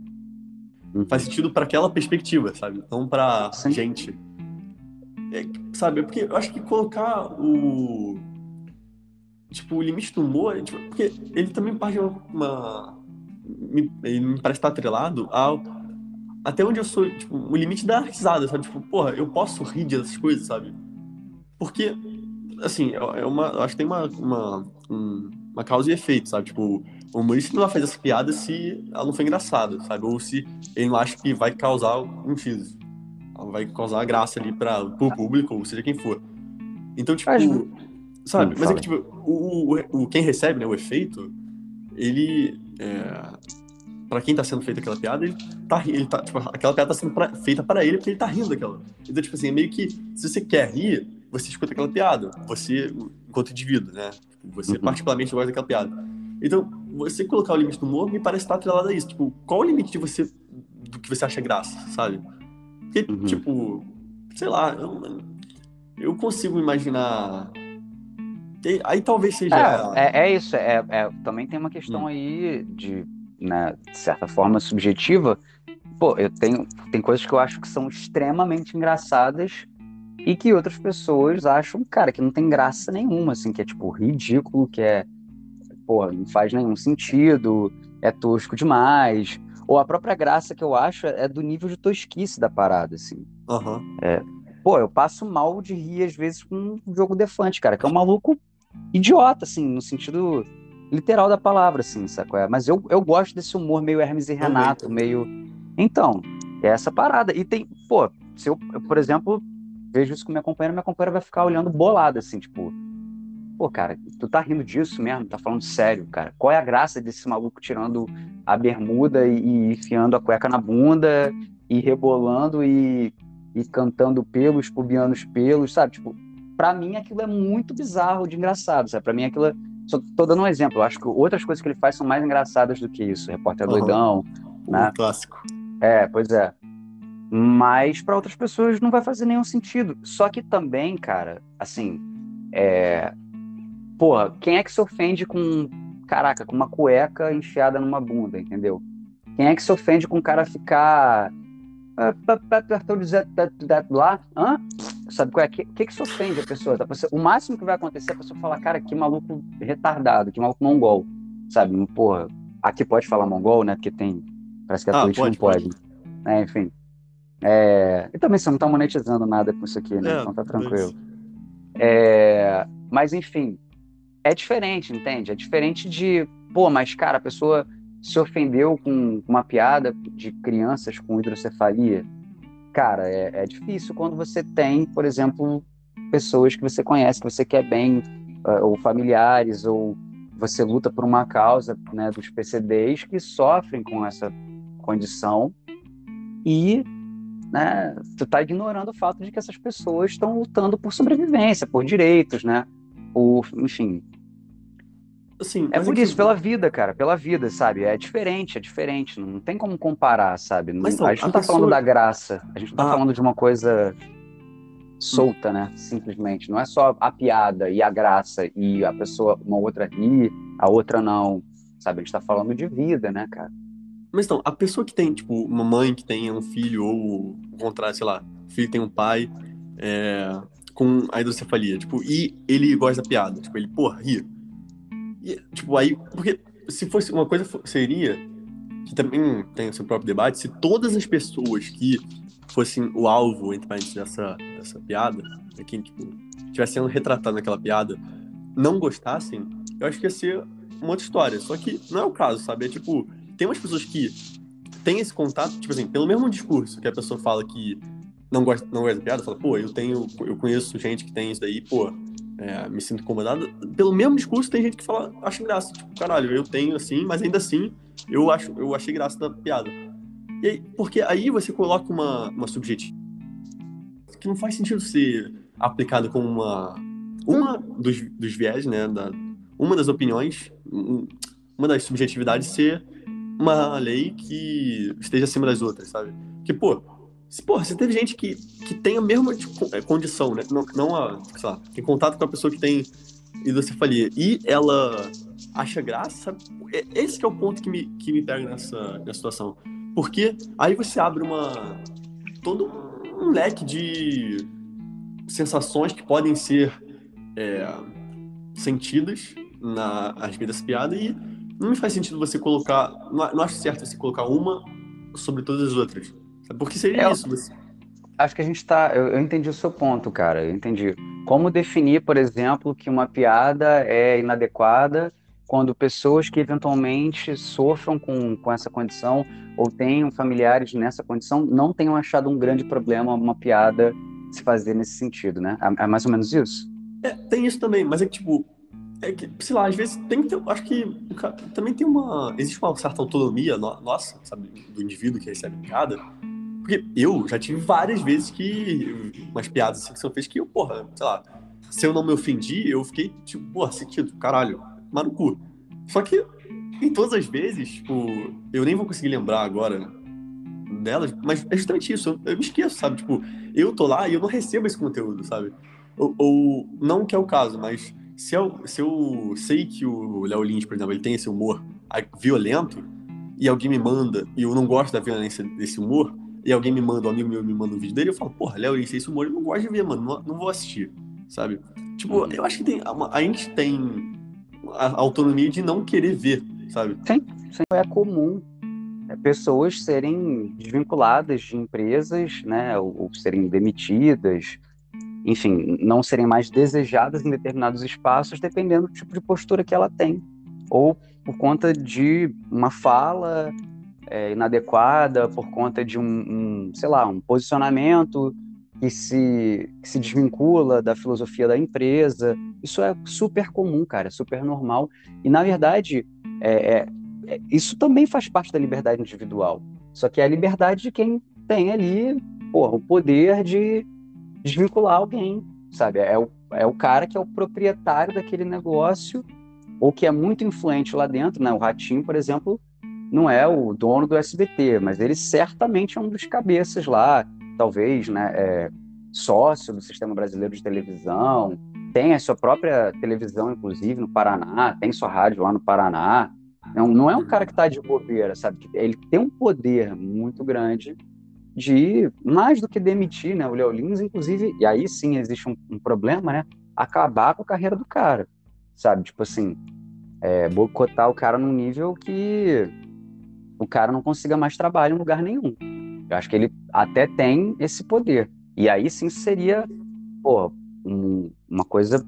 Uhum. Faz sentido para aquela perspectiva, sabe? Não para gente é, sabe, é porque eu acho que colocar o. Tipo, o limite do humor, tipo, porque ele também parte uma. me, ele me parece estar atrelado ao. Até onde eu sou, tipo, o limite da risada, sabe? Tipo, porra, eu posso rir dessas coisas, sabe? Porque, assim, é, é uma. Eu acho que tem uma, uma, uma causa e efeito, sabe? Tipo, o humorista não vai fazer essa piada se ela não for engraçada, sabe? Ou se ele não acha que vai causar um X vai causar graça ali para o público, ou seja quem for. Então, tipo, sabe? Mas é que, tipo, o, o, o, quem recebe, né, o efeito, ele. É, para quem tá sendo feita aquela piada, ele tá, ele tá tipo, aquela piada tá sendo pra, feita para ele porque ele tá rindo daquela. Então, tipo assim, é meio que, se você quer rir, você escuta aquela piada. Você, enquanto indivíduo, né? Você uhum. particularmente gosta daquela piada. Então, você colocar o limite do humor me parece estar atrelado a isso. Tipo, qual o limite de você, do que você acha graça, sabe? Porque, uhum. tipo, sei lá, eu, eu consigo imaginar. Aí talvez seja. É, é, é isso. É, é, também tem uma questão hum. aí de, né, de certa forma, subjetiva. Pô, eu tenho. Tem coisas que eu acho que são extremamente engraçadas e que outras pessoas acham, cara, que não tem graça nenhuma, assim, que é tipo ridículo, que é. Pô, não faz nenhum sentido, é tosco demais ou a própria graça que eu acho é do nível de tosquice da parada, assim. Uhum. É, pô, eu passo mal de rir às vezes com um jogo defante, cara, que é um maluco idiota, assim, no sentido literal da palavra, assim, saco? É? Mas eu, eu gosto desse humor meio Hermes e Renato, Também. meio. Então, é essa parada. E tem, pô, se eu, eu, por exemplo, vejo isso com minha companheira, minha companheira vai ficar olhando bolada, assim, tipo, pô, cara, tu tá rindo disso mesmo? Tá falando sério, cara? Qual é a graça desse maluco tirando a bermuda e, e enfiando a cueca na bunda e rebolando e, e cantando pelos, pubiando os pelos, sabe? Tipo, pra mim aquilo é muito bizarro de engraçado, sabe? Pra mim aquilo é... Só tô dando um exemplo. Eu acho que outras coisas que ele faz são mais engraçadas do que isso. Repórter uhum. Doidão, né? Um clássico. É, pois é. Mas para outras pessoas não vai fazer nenhum sentido. Só que também, cara, assim, é... Porra, quem é que se ofende com, caraca, com uma cueca enfiada numa bunda, entendeu? Quem é que se ofende com o cara ficar lá, hã? Sabe qual é? O que, que, que se ofende a pessoa? O máximo que vai acontecer é a pessoa falar, cara, que maluco retardado, que maluco mongol, sabe? Porra, aqui pode falar mongol, né? Porque tem. Parece que a ah, Twitch pode, não pode. pode. É, enfim. É... E também você não tá monetizando nada com isso aqui, né? É, então tá tranquilo. É... Mas enfim, é diferente, entende? É diferente de, pô, mas cara, a pessoa se ofendeu com uma piada de crianças com hidrocefalia. Cara, é, é difícil quando você tem, por exemplo, pessoas que você conhece, que você quer bem, uh, ou familiares, ou você luta por uma causa né, dos PCDs que sofrem com essa condição e né, tu tá ignorando o fato de que essas pessoas estão lutando por sobrevivência, por direitos, né? Por, enfim. Assim, é por isso, pela vida, cara, pela vida, sabe? É diferente, é diferente, não tem como comparar, sabe? Não, então, a gente não tá pessoa... falando da graça, a gente não tá ah. falando de uma coisa solta, né? Simplesmente. Não é só a piada e a graça e a pessoa, uma outra ri, a outra não, sabe? A gente tá falando de vida, né, cara? Mas então, a pessoa que tem, tipo, uma mãe que tem um filho, ou o contrário, sei lá, o filho tem um pai é, com a hidrocefalia, tipo, e ele gosta da piada, tipo, ele, porra, ri. E, tipo, aí, porque se fosse uma coisa, seria, que também tem o seu próprio debate, se todas as pessoas que fossem o alvo, entre parênteses, dessa, dessa piada, né, quem, tipo, estivesse sendo retratado naquela piada, não gostassem, eu acho que ia ser uma outra história. Só que não é o caso, sabe? É tipo, tem umas pessoas que têm esse contato, tipo assim, pelo mesmo discurso que a pessoa fala que não gosta, não gosta da piada, fala, pô, eu tenho, eu conheço gente que tem isso daí, pô, é, me sinto incomodado. Pelo mesmo discurso, tem gente que fala, acha graça, tipo, caralho, eu tenho assim, mas ainda assim, eu acho, eu achei graça da piada. E aí, porque aí você coloca uma, uma subjetiva que não faz sentido ser aplicada como uma uma dos, dos viés, né, da, uma das opiniões, uma das subjetividades ser uma lei que esteja acima das outras, sabe? Que, pô, se, porra, você teve gente que, que tem a mesma é, condição, né? Não, não a, sei lá, tem contato com a pessoa que tem hidrocefalia e ela acha graça, é, esse é o ponto que me, que me pega nessa, nessa situação. Porque aí você abre uma. todo um leque de sensações que podem ser é, sentidas na, a respeito dessa piada e não me faz sentido você colocar. Não, não acho certo você colocar uma sobre todas as outras. Porque seria é, isso. Você... Acho que a gente tá. Eu, eu, entendi o seu ponto, cara. Eu entendi. Como definir, por exemplo, que uma piada é inadequada quando pessoas que eventualmente sofram com, com essa condição ou tenham familiares nessa condição não tenham achado um grande problema uma piada se fazer nesse sentido, né? É, é mais ou menos isso? É, tem isso também, mas é que, tipo, é que, sei lá, às vezes tem que ter, acho que também tem uma, existe uma certa autonomia no, nossa, sabe, do indivíduo que recebe piada, porque eu já tive várias vezes que, umas piadas assim que são feitas que eu, porra, sei lá, se eu não me ofendi, eu fiquei, tipo, porra, sentido, caralho, mas no cu. Só que, em todas as vezes, tipo, eu nem vou conseguir lembrar agora delas, mas é justamente isso, eu, eu me esqueço, sabe, tipo, eu tô lá e eu não recebo esse conteúdo, sabe, ou, ou não que é o caso, mas se eu, se eu sei que o Léo Lins, por exemplo, ele tem esse humor violento, e alguém me manda, e eu não gosto da violência desse humor, e alguém me manda, um amigo meu me manda um vídeo dele, eu falo, porra, Léo Lins, esse humor eu não gosto de ver, mano, não, não vou assistir, sabe? Tipo, uhum. eu acho que tem, a, gente tem a autonomia de não querer ver, sabe? Sim, sim. É comum é, pessoas serem desvinculadas de empresas, né, ou, ou serem demitidas, enfim, não serem mais desejadas em determinados espaços, dependendo do tipo de postura que ela tem. ou por conta de uma fala é, inadequada, por conta de um, um, sei lá, um posicionamento que se, que se desvincula da filosofia da empresa. Isso é super comum, cara, super normal. E, na verdade, é, é, é, isso também faz parte da liberdade individual. Só que é a liberdade de quem tem ali porra, o poder de desvincular alguém, sabe? É o, é o cara que é o proprietário daquele negócio ou que é muito influente lá dentro, né? O Ratinho, por exemplo, não é o dono do SBT, mas ele certamente é um dos cabeças lá, talvez, né? É, sócio do Sistema Brasileiro de Televisão, tem a sua própria televisão, inclusive, no Paraná, tem sua rádio lá no Paraná. Não, não é um cara que está de bobeira, sabe? Ele tem um poder muito grande de, mais do que demitir, né? O Léo Lins, inclusive, e aí sim existe um, um, problema, né? Acabar com a carreira do cara, sabe? Tipo assim, é, boicotar o cara num nível que o cara não consiga mais trabalho em lugar nenhum. Eu acho que ele até tem esse poder. E aí sim seria, pô, um, uma coisa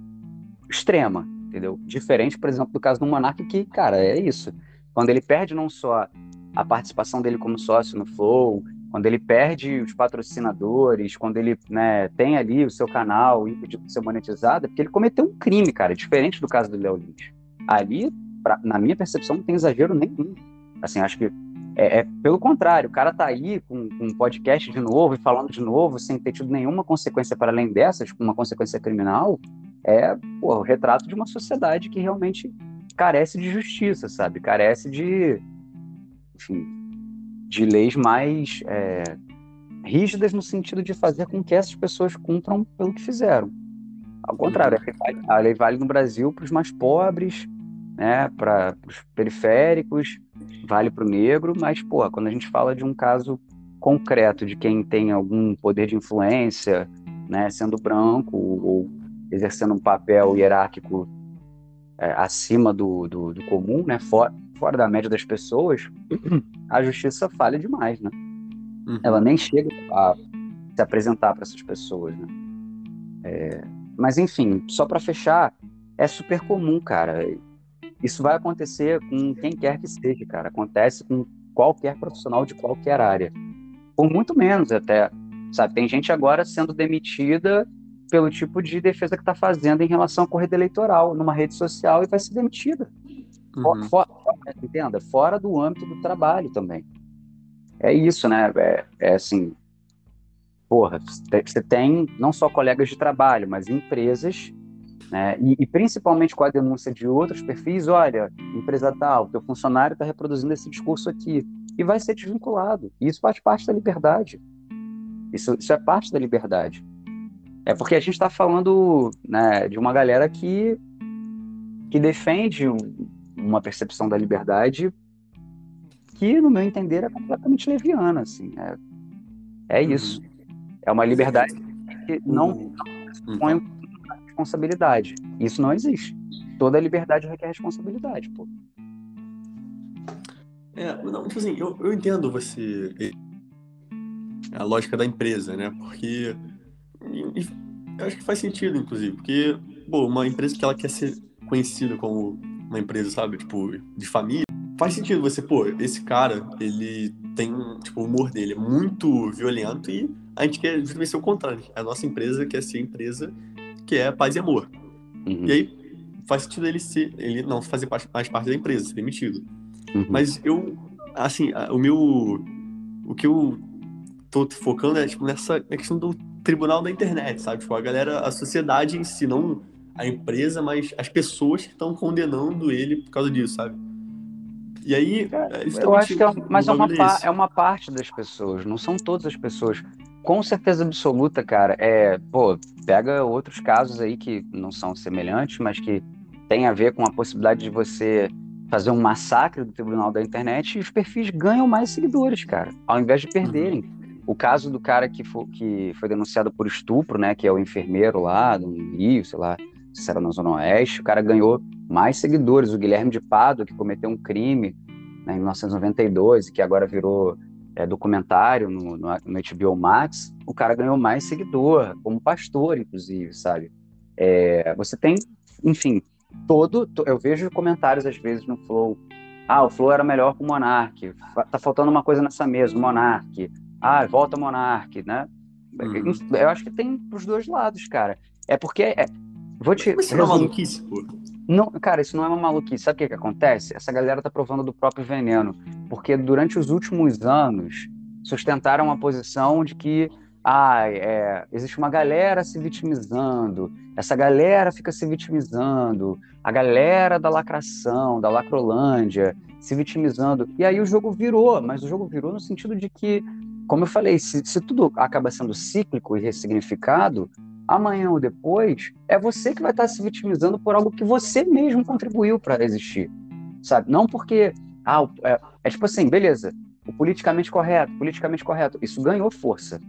extrema, entendeu? Diferente, por exemplo, do caso do Monark, que, cara, é isso. Quando ele perde não só a participação dele como sócio no Flow, quando ele perde os patrocinadores, quando ele né, tem ali o seu canal impedido de ser monetizado, é porque ele cometeu um crime, cara, diferente do caso do Léo Lins. Ali, pra, na minha percepção, não tem exagero nenhum. Assim, acho que é, é, pelo contrário, o cara tá aí com, com, um podcast de novo e falando de novo, sem ter tido nenhuma consequência para além dessas, uma consequência criminal, é pô, o retrato de uma sociedade que realmente carece de justiça, sabe? Carece de, enfim, de leis mais é, rígidas no sentido de fazer com que essas pessoas cumpram pelo que fizeram. Ao contrário, a lei vale no Brasil para os mais pobres, né, para os periféricos, vale para o negro, mas, pô, quando a gente fala de um caso concreto de quem tem algum poder de influência, né, sendo branco ou exercendo um papel hierárquico é, acima do, do, do, comum, né, fora, fora da média das pessoas, a justiça falha demais, né? Uhum. Ela nem chega a se apresentar para essas pessoas, né? É, mas enfim, só para fechar, é super comum, cara. Isso vai acontecer com quem quer que seja, cara. Acontece com qualquer profissional de qualquer área. Por muito menos até. Sabe, tem gente agora sendo demitida pelo tipo de defesa que está fazendo em relação à corrida eleitoral numa rede social e vai ser demitida. Uhum. For, for, entenda, fora do âmbito do trabalho também. É isso, né? É, é assim, porra, você tem não só colegas de trabalho, mas empresas né? E, e, principalmente com a denúncia de outros perfis, olha, empresa tal, teu funcionário está reproduzindo esse discurso aqui e vai ser desvinculado. E isso faz parte da liberdade. Isso, isso é parte da liberdade. É porque a gente está falando né, de uma galera que, que defende uma percepção da liberdade que, no meu entender, é completamente leviana. Assim, é, é isso. É uma liberdade que não, não põe responsabilidade. Isso não existe. Toda liberdade requer responsabilidade, pô. É, não, tipo assim, eu, eu entendo você. A lógica da empresa, né? Porque. Eu acho que faz sentido, inclusive. Porque, pô, uma empresa que ela quer ser conhecida como uma empresa, sabe? Tipo, de família. Faz sentido você, pô, esse cara, ele tem, tipo, o humor dele é muito violento e a gente quer justamente ser o contrário. A nossa empresa quer ser empresa que é paz e amor. Uhum. E aí faz sentido ele ser, ele não fazer mais parte da empresa, ser demitido. Uhum. Mas eu, assim, o meu, o que eu tô focando é tipo nessa questão do tribunal da internet, sabe? Tipo, a galera, a sociedade em si, não a empresa, mas as pessoas que estão condenando ele por causa disso, sabe? E aí, é, eu acho que é, mas é uma, é uma parte das pessoas, não são todas as pessoas com certeza absoluta, cara, é, pô, pega outros casos aí que não são semelhantes, mas que tem a ver com a possibilidade de você fazer um massacre do tribunal da internet e os perfis ganham mais seguidores, cara, ao invés de perderem. O caso do cara que foi, que foi denunciado por estupro, né, que é o enfermeiro lá do Rio, sei lá, se era na Zona Oeste, o cara ganhou mais seguidores. O Guilherme de Pado, que cometeu um crime né, em 1992 e que agora virou é, documentário no, no, no HBO Max, o cara ganhou mais seguidor, como pastor, inclusive, sabe? É, você tem, enfim, todo, eu vejo comentários às vezes no Flow. Ah, o Flow era melhor com o Monark. Tá faltando uma coisa nessa mesa, o Monark. Ah, volta o Monark, né? Uhum. Eu acho que tem pros dois lados, cara. É porque. É, vou te. Mas isso não é maluquice, pô. Não, cara, isso não é uma maluquice. Sabe o que, que acontece? Essa galera tá provando do próprio veneno. Porque durante os últimos anos sustentaram a posição de que ah, é, existe uma galera se vitimizando, essa galera fica se vitimizando, a galera da lacração, da lacrolândia, se vitimizando. E aí o jogo virou, mas o jogo virou no sentido de que, como eu falei, se, se tudo acaba sendo cíclico e ressignificado, amanhã ou depois é você que vai estar se vitimizando por algo que você mesmo contribuiu para existir, sabe? Não porque ah, é, é tipo assim, beleza, o politicamente correto, politicamente correto, isso ganhou força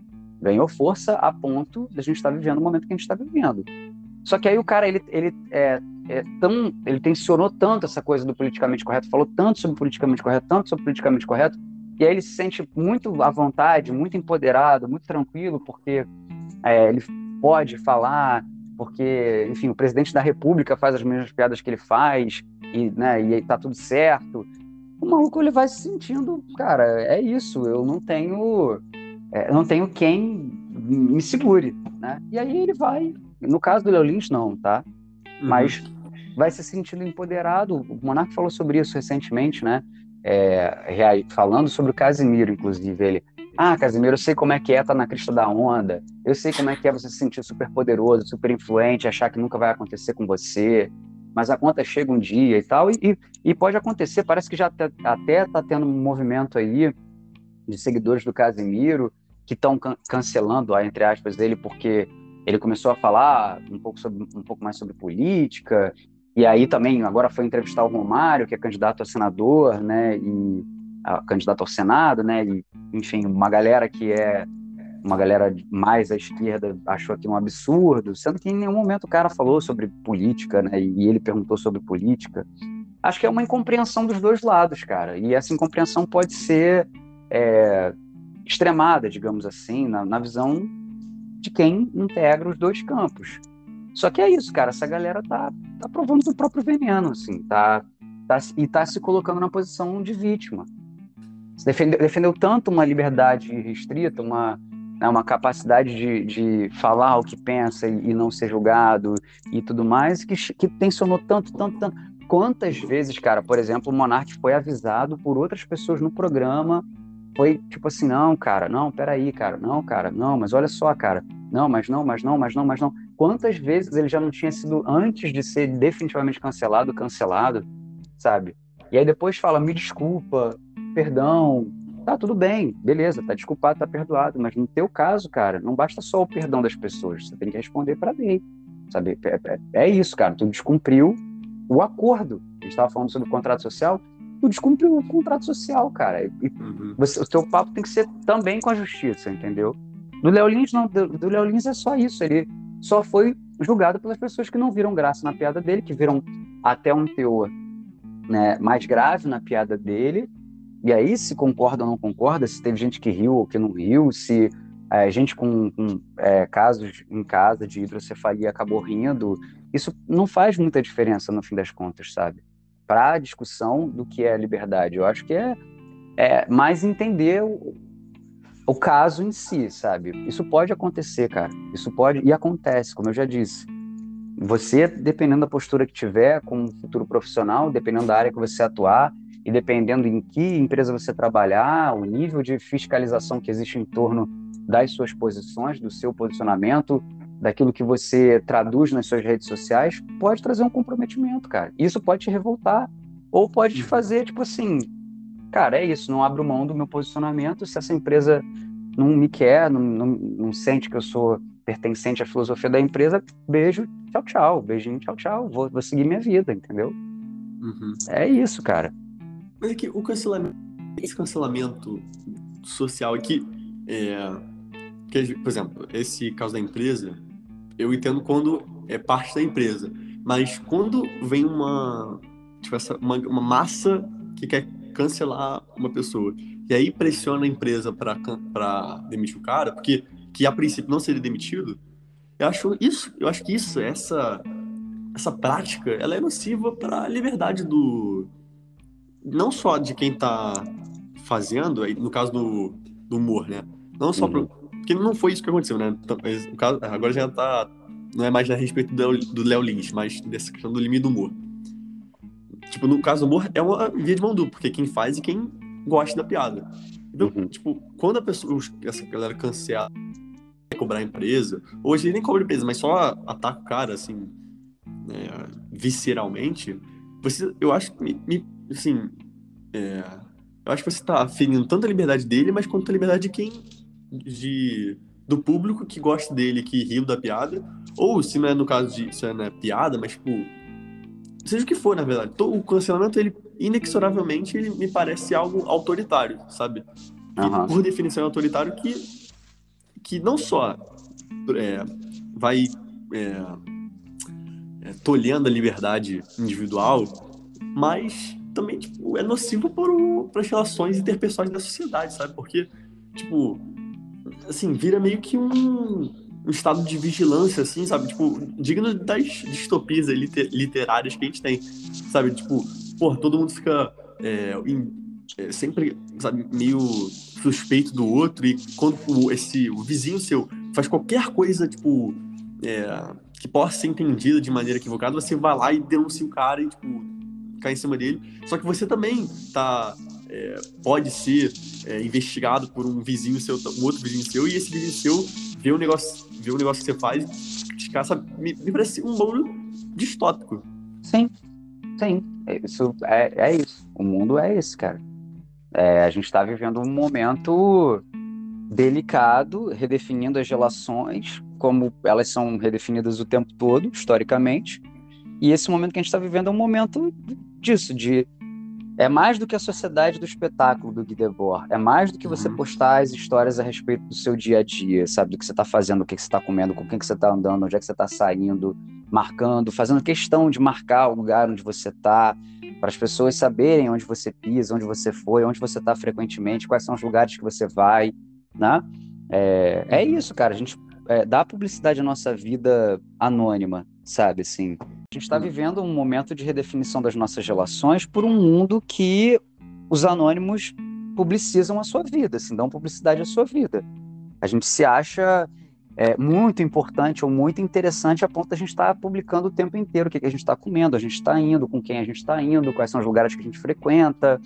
ganhou força a ponto de a gente estar vivendo o momento que a gente está vivendo. Só que aí o cara, ele, ele, é, é tão, ele tensionou tanto essa coisa do politicamente correto, falou tanto sobre politicamente correto, tanto sobre politicamente correto, e aí ele se sente muito à vontade, muito empoderado, muito tranquilo, porque é, ele pode falar, porque, enfim, o presidente da república faz as mesmas piadas que ele faz, e, né, e aí tá tudo certo. O maluco, ele vai se sentindo, cara, é isso, eu não tenho é, não tenho quem me segure, né? E aí ele vai, no caso do Leo Lins, não, tá? Uhum. Mas vai se sentindo empoderado. O Monark falou sobre isso recentemente, né? É, falando sobre o Casimiro, inclusive, ele. Ah, Casimiro, eu sei como é que é tá na crista da onda. Eu sei como é que é você se sentir super poderoso, super influente, achar que nunca vai acontecer com você. Mas a conta chega um dia e tal, e, e pode acontecer. Parece que já até está tendo um movimento aí de seguidores do Casimiro que estão can cancelando, entre aspas, ele porque ele começou a falar um pouco, sobre, um pouco mais sobre política, e aí também agora foi entrevistar o Romário, que é candidato a senador, né, e a, candidato ao Senado, né, e enfim, uma galera que é uma galera mais à esquerda achou aqui um absurdo, sendo que em nenhum momento o cara falou sobre política, né, e ele perguntou sobre política. Acho que é uma incompreensão dos dois lados, cara, e essa incompreensão pode ser é, extremada, digamos assim, na, na visão de quem integra os dois campos. Só que é isso, cara, essa galera tá, tá provando do próprio veneno, assim, tá, tá, e tá se colocando na posição de vítima. Defendeu, defendeu tanto uma liberdade restrita, uma, né, uma capacidade de, de falar o que pensa e, e, não ser julgado e tudo mais, que, que tensionou tanto, tanto, tanto. Quantas vezes, cara, por exemplo, o Monark foi avisado por outras pessoas no programa foi tipo assim, não, cara, não, peraí, cara, não, cara, não, mas olha só, cara, não, mas não, mas não, mas não, mas não. Quantas vezes ele já não tinha sido, antes de ser definitivamente cancelado, cancelado, sabe? E aí depois fala, me desculpa, perdão, tá tudo bem, beleza, tá desculpado, tá perdoado, mas no teu caso, cara, não basta só o perdão das pessoas, você tem que responder para lei, sabe? É, é, é, isso, cara, tu descumpriu o acordo. A gente estava falando sobre o contrato social, tu descumpriu o contrato social, cara. E uhum. você, o teu papo tem que ser também com a justiça, entendeu? Do Léo Lins, não. Do, do Léo Lins é só isso. Ele só foi julgado pelas pessoas que não viram graça na piada dele, que viram até um teor né, mais grave na piada dele. E aí, se concorda ou não concorda, se teve gente que riu ou que não riu, se é, gente com, com é, casos em casa de hidrocefalia acabou rindo, isso não faz muita diferença no fim das contas, sabe? para a discussão do que é liberdade. Eu acho que é, é mais entender o, o caso em si, sabe? Isso pode acontecer, cara. Isso pode e acontece, como eu já disse. Você, dependendo da postura que tiver com o futuro profissional, dependendo da área que você atuar e dependendo em que empresa você trabalhar, o nível de fiscalização que existe em torno das suas posições, do seu posicionamento, daquilo que você traduz nas suas redes sociais, pode trazer um comprometimento, cara. Isso pode te revoltar. Ou pode te uhum. fazer, tipo assim, cara, é isso, não abro mão do meu posicionamento. Se essa empresa não me quer, não, não, não sente que eu sou pertencente à filosofia da empresa, beijo, tchau, tchau. Beijinho, tchau, tchau. Vou, vou seguir minha vida, entendeu? Uhum. É isso, cara. Mas é que o cancelamento, esse cancelamento social aqui, é, que, por exemplo, esse caso da empresa, eu entendo quando é parte da empresa. Mas quando vem uma, tipo, essa, uma, uma massa que quer cancelar uma pessoa e aí pressiona a empresa para demitir o cara, porque que a princípio não seria demitido, eu acho isso, eu acho que isso, essa essa prática, ela é nociva para a liberdade do não só de quem está fazendo, no caso do, do humor, né? Não só uhum. pro, porque não foi isso que aconteceu, né? Então, caso, agora já tá não é mais a respeito do Léo Lins, mas dessa questão do limite do humor. Tipo, no caso do humor, é uma via de mão dupla, porque quem faz e quem gosta da piada. Então, uhum. tipo, quando a pessoa, essa galera cancela cobrar a empresa, hoje nem cobra a empresa, mas só ataca o cara, assim, né, visceralmente, você, eu acho que, me, assim, é, eu acho que você tá ferindo tanto a liberdade dele, mas quanto a liberdade de quem, de, do público que gosta dele, que riu da piada, ou se não é no caso de, se não é piada, mas, tipo, seja o que for, na verdade, o cancelamento, ele, inexoravelmente, ele me parece algo autoritário, sabe? Uhum. por definição é autoritário que, que não só é, vai é, é, tolhendo a liberdade individual, mas também tipo, é nocivo para as relações interpessoais da sociedade, sabe? Porque, tipo, assim, vira meio que um, um estado de vigilância, assim, sabe? Tipo, digno das distopias literárias que a gente tem, sabe? Tipo, pô, todo mundo fica é, em, é, sempre, sabe, meio suspeito do outro e quando o, esse, o vizinho seu faz qualquer coisa, tipo, é, que possa ser entendida de maneira equivocada, você vai lá e denuncia o cara e, tipo, cai em cima dele. Só que você também tá, é, pode ser é, investigado por um vizinho seu, um outro vizinho seu, e esse vizinho seu vê o negócio, vê o negócio que você faz criticar, sabe? Me, me parece um mundo distópico. Sim, sim. Isso é, é isso. O mundo é esse, cara. É, a gente está vivendo um momento delicado, redefinindo as relações, como elas são redefinidas o tempo todo, historicamente. E esse momento que a gente está vivendo é um momento disso, de é mais do que a sociedade do espetáculo do Guy Debord. É mais do que você uhum. postar as histórias a respeito do seu dia a dia, sabe? Do que você está fazendo, o que você está comendo, com quem que você está andando, onde é que você está saindo, marcando, fazendo questão de marcar o lugar onde você está, para as pessoas saberem onde você pisa, onde você foi, onde você está frequentemente, quais são os lugares que você vai, né? É, é uhum. isso, cara. A gente é, dá publicidade à nossa vida anônima, sabe? Assim, a gente está vivendo um momento de redefinição das nossas relações por um mundo que os anônimos publicizam a sua vida, assim, dão publicidade à sua vida. A gente se acha é, muito importante ou muito interessante a ponto de a gente estar tá publicando o tempo inteiro o que, que a gente está comendo, a gente está indo, com quem a gente está indo, quais são os lugares que a gente frequenta.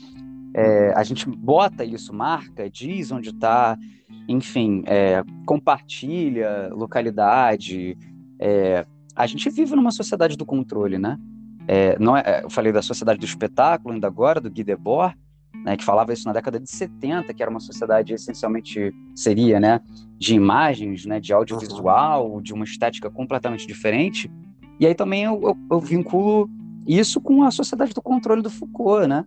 É, a gente bota isso, marca, diz onde está, enfim, é, compartilha localidade. É, a gente vive numa sociedade do controle, né? É, não é, eu falei da sociedade do espetáculo ainda agora, do Guy Debord, né, que falava isso na década de 70, que era uma sociedade essencialmente, seria, né, de imagens, né, de audiovisual, de uma estética completamente diferente. E aí também eu, eu, eu vinculo isso com a sociedade do controle do Foucault, né?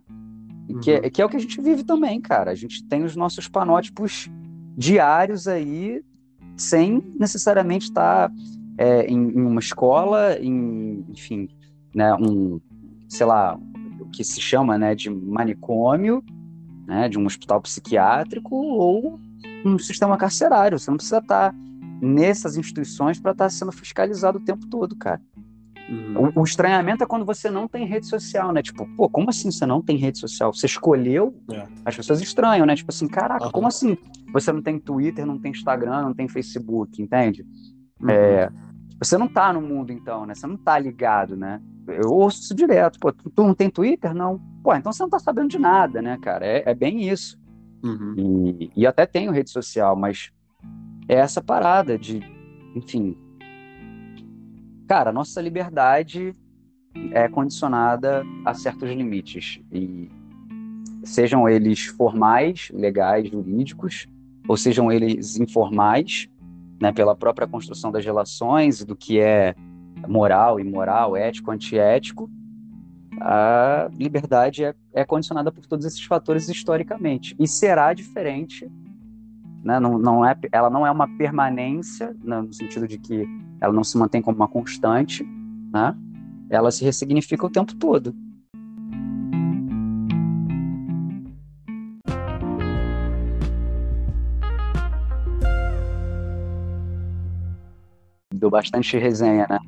Que, é, uhum. que é o que a gente vive também, cara. A gente tem os nossos panótipos diários aí, sem necessariamente estar é, em, em, uma escola, em, enfim, né, um, sei lá, que se chama né, de manicômio, né, de um hospital psiquiátrico ou um sistema carcerário. Você não precisa estar nessas instituições para estar sendo fiscalizado o tempo todo, cara. Uhum. O, o, estranhamento é quando você não tem rede social, né? Tipo, pô, como assim você não tem rede social? Você escolheu? É. As pessoas estranham, né? Tipo assim, caraca, uhum. como assim? Você não tem Twitter, não tem Instagram, não tem Facebook, entende? Uhum. É, você não tá no mundo, então, né? Você não tá ligado, né? Eu ouço isso direto. Pô, tu, tu não tem Twitter? Não. Pô, então você não tá sabendo de nada, né, cara? É, é bem isso. Uhum. E, e até tenho rede social, mas é essa parada de, enfim. Cara, nossa liberdade é condicionada a certos limites. E sejam eles formais, legais, jurídicos, ou sejam eles informais, né, pela própria construção das relações, do que é moral, imoral, ético, antiético, a liberdade é, é condicionada por todos esses fatores historicamente e será diferente, né? não, não é, ela não é uma permanência né, no sentido de que ela não se mantém como uma constante, né? ela se ressignifica o tempo todo. Deu bastante resenha, né?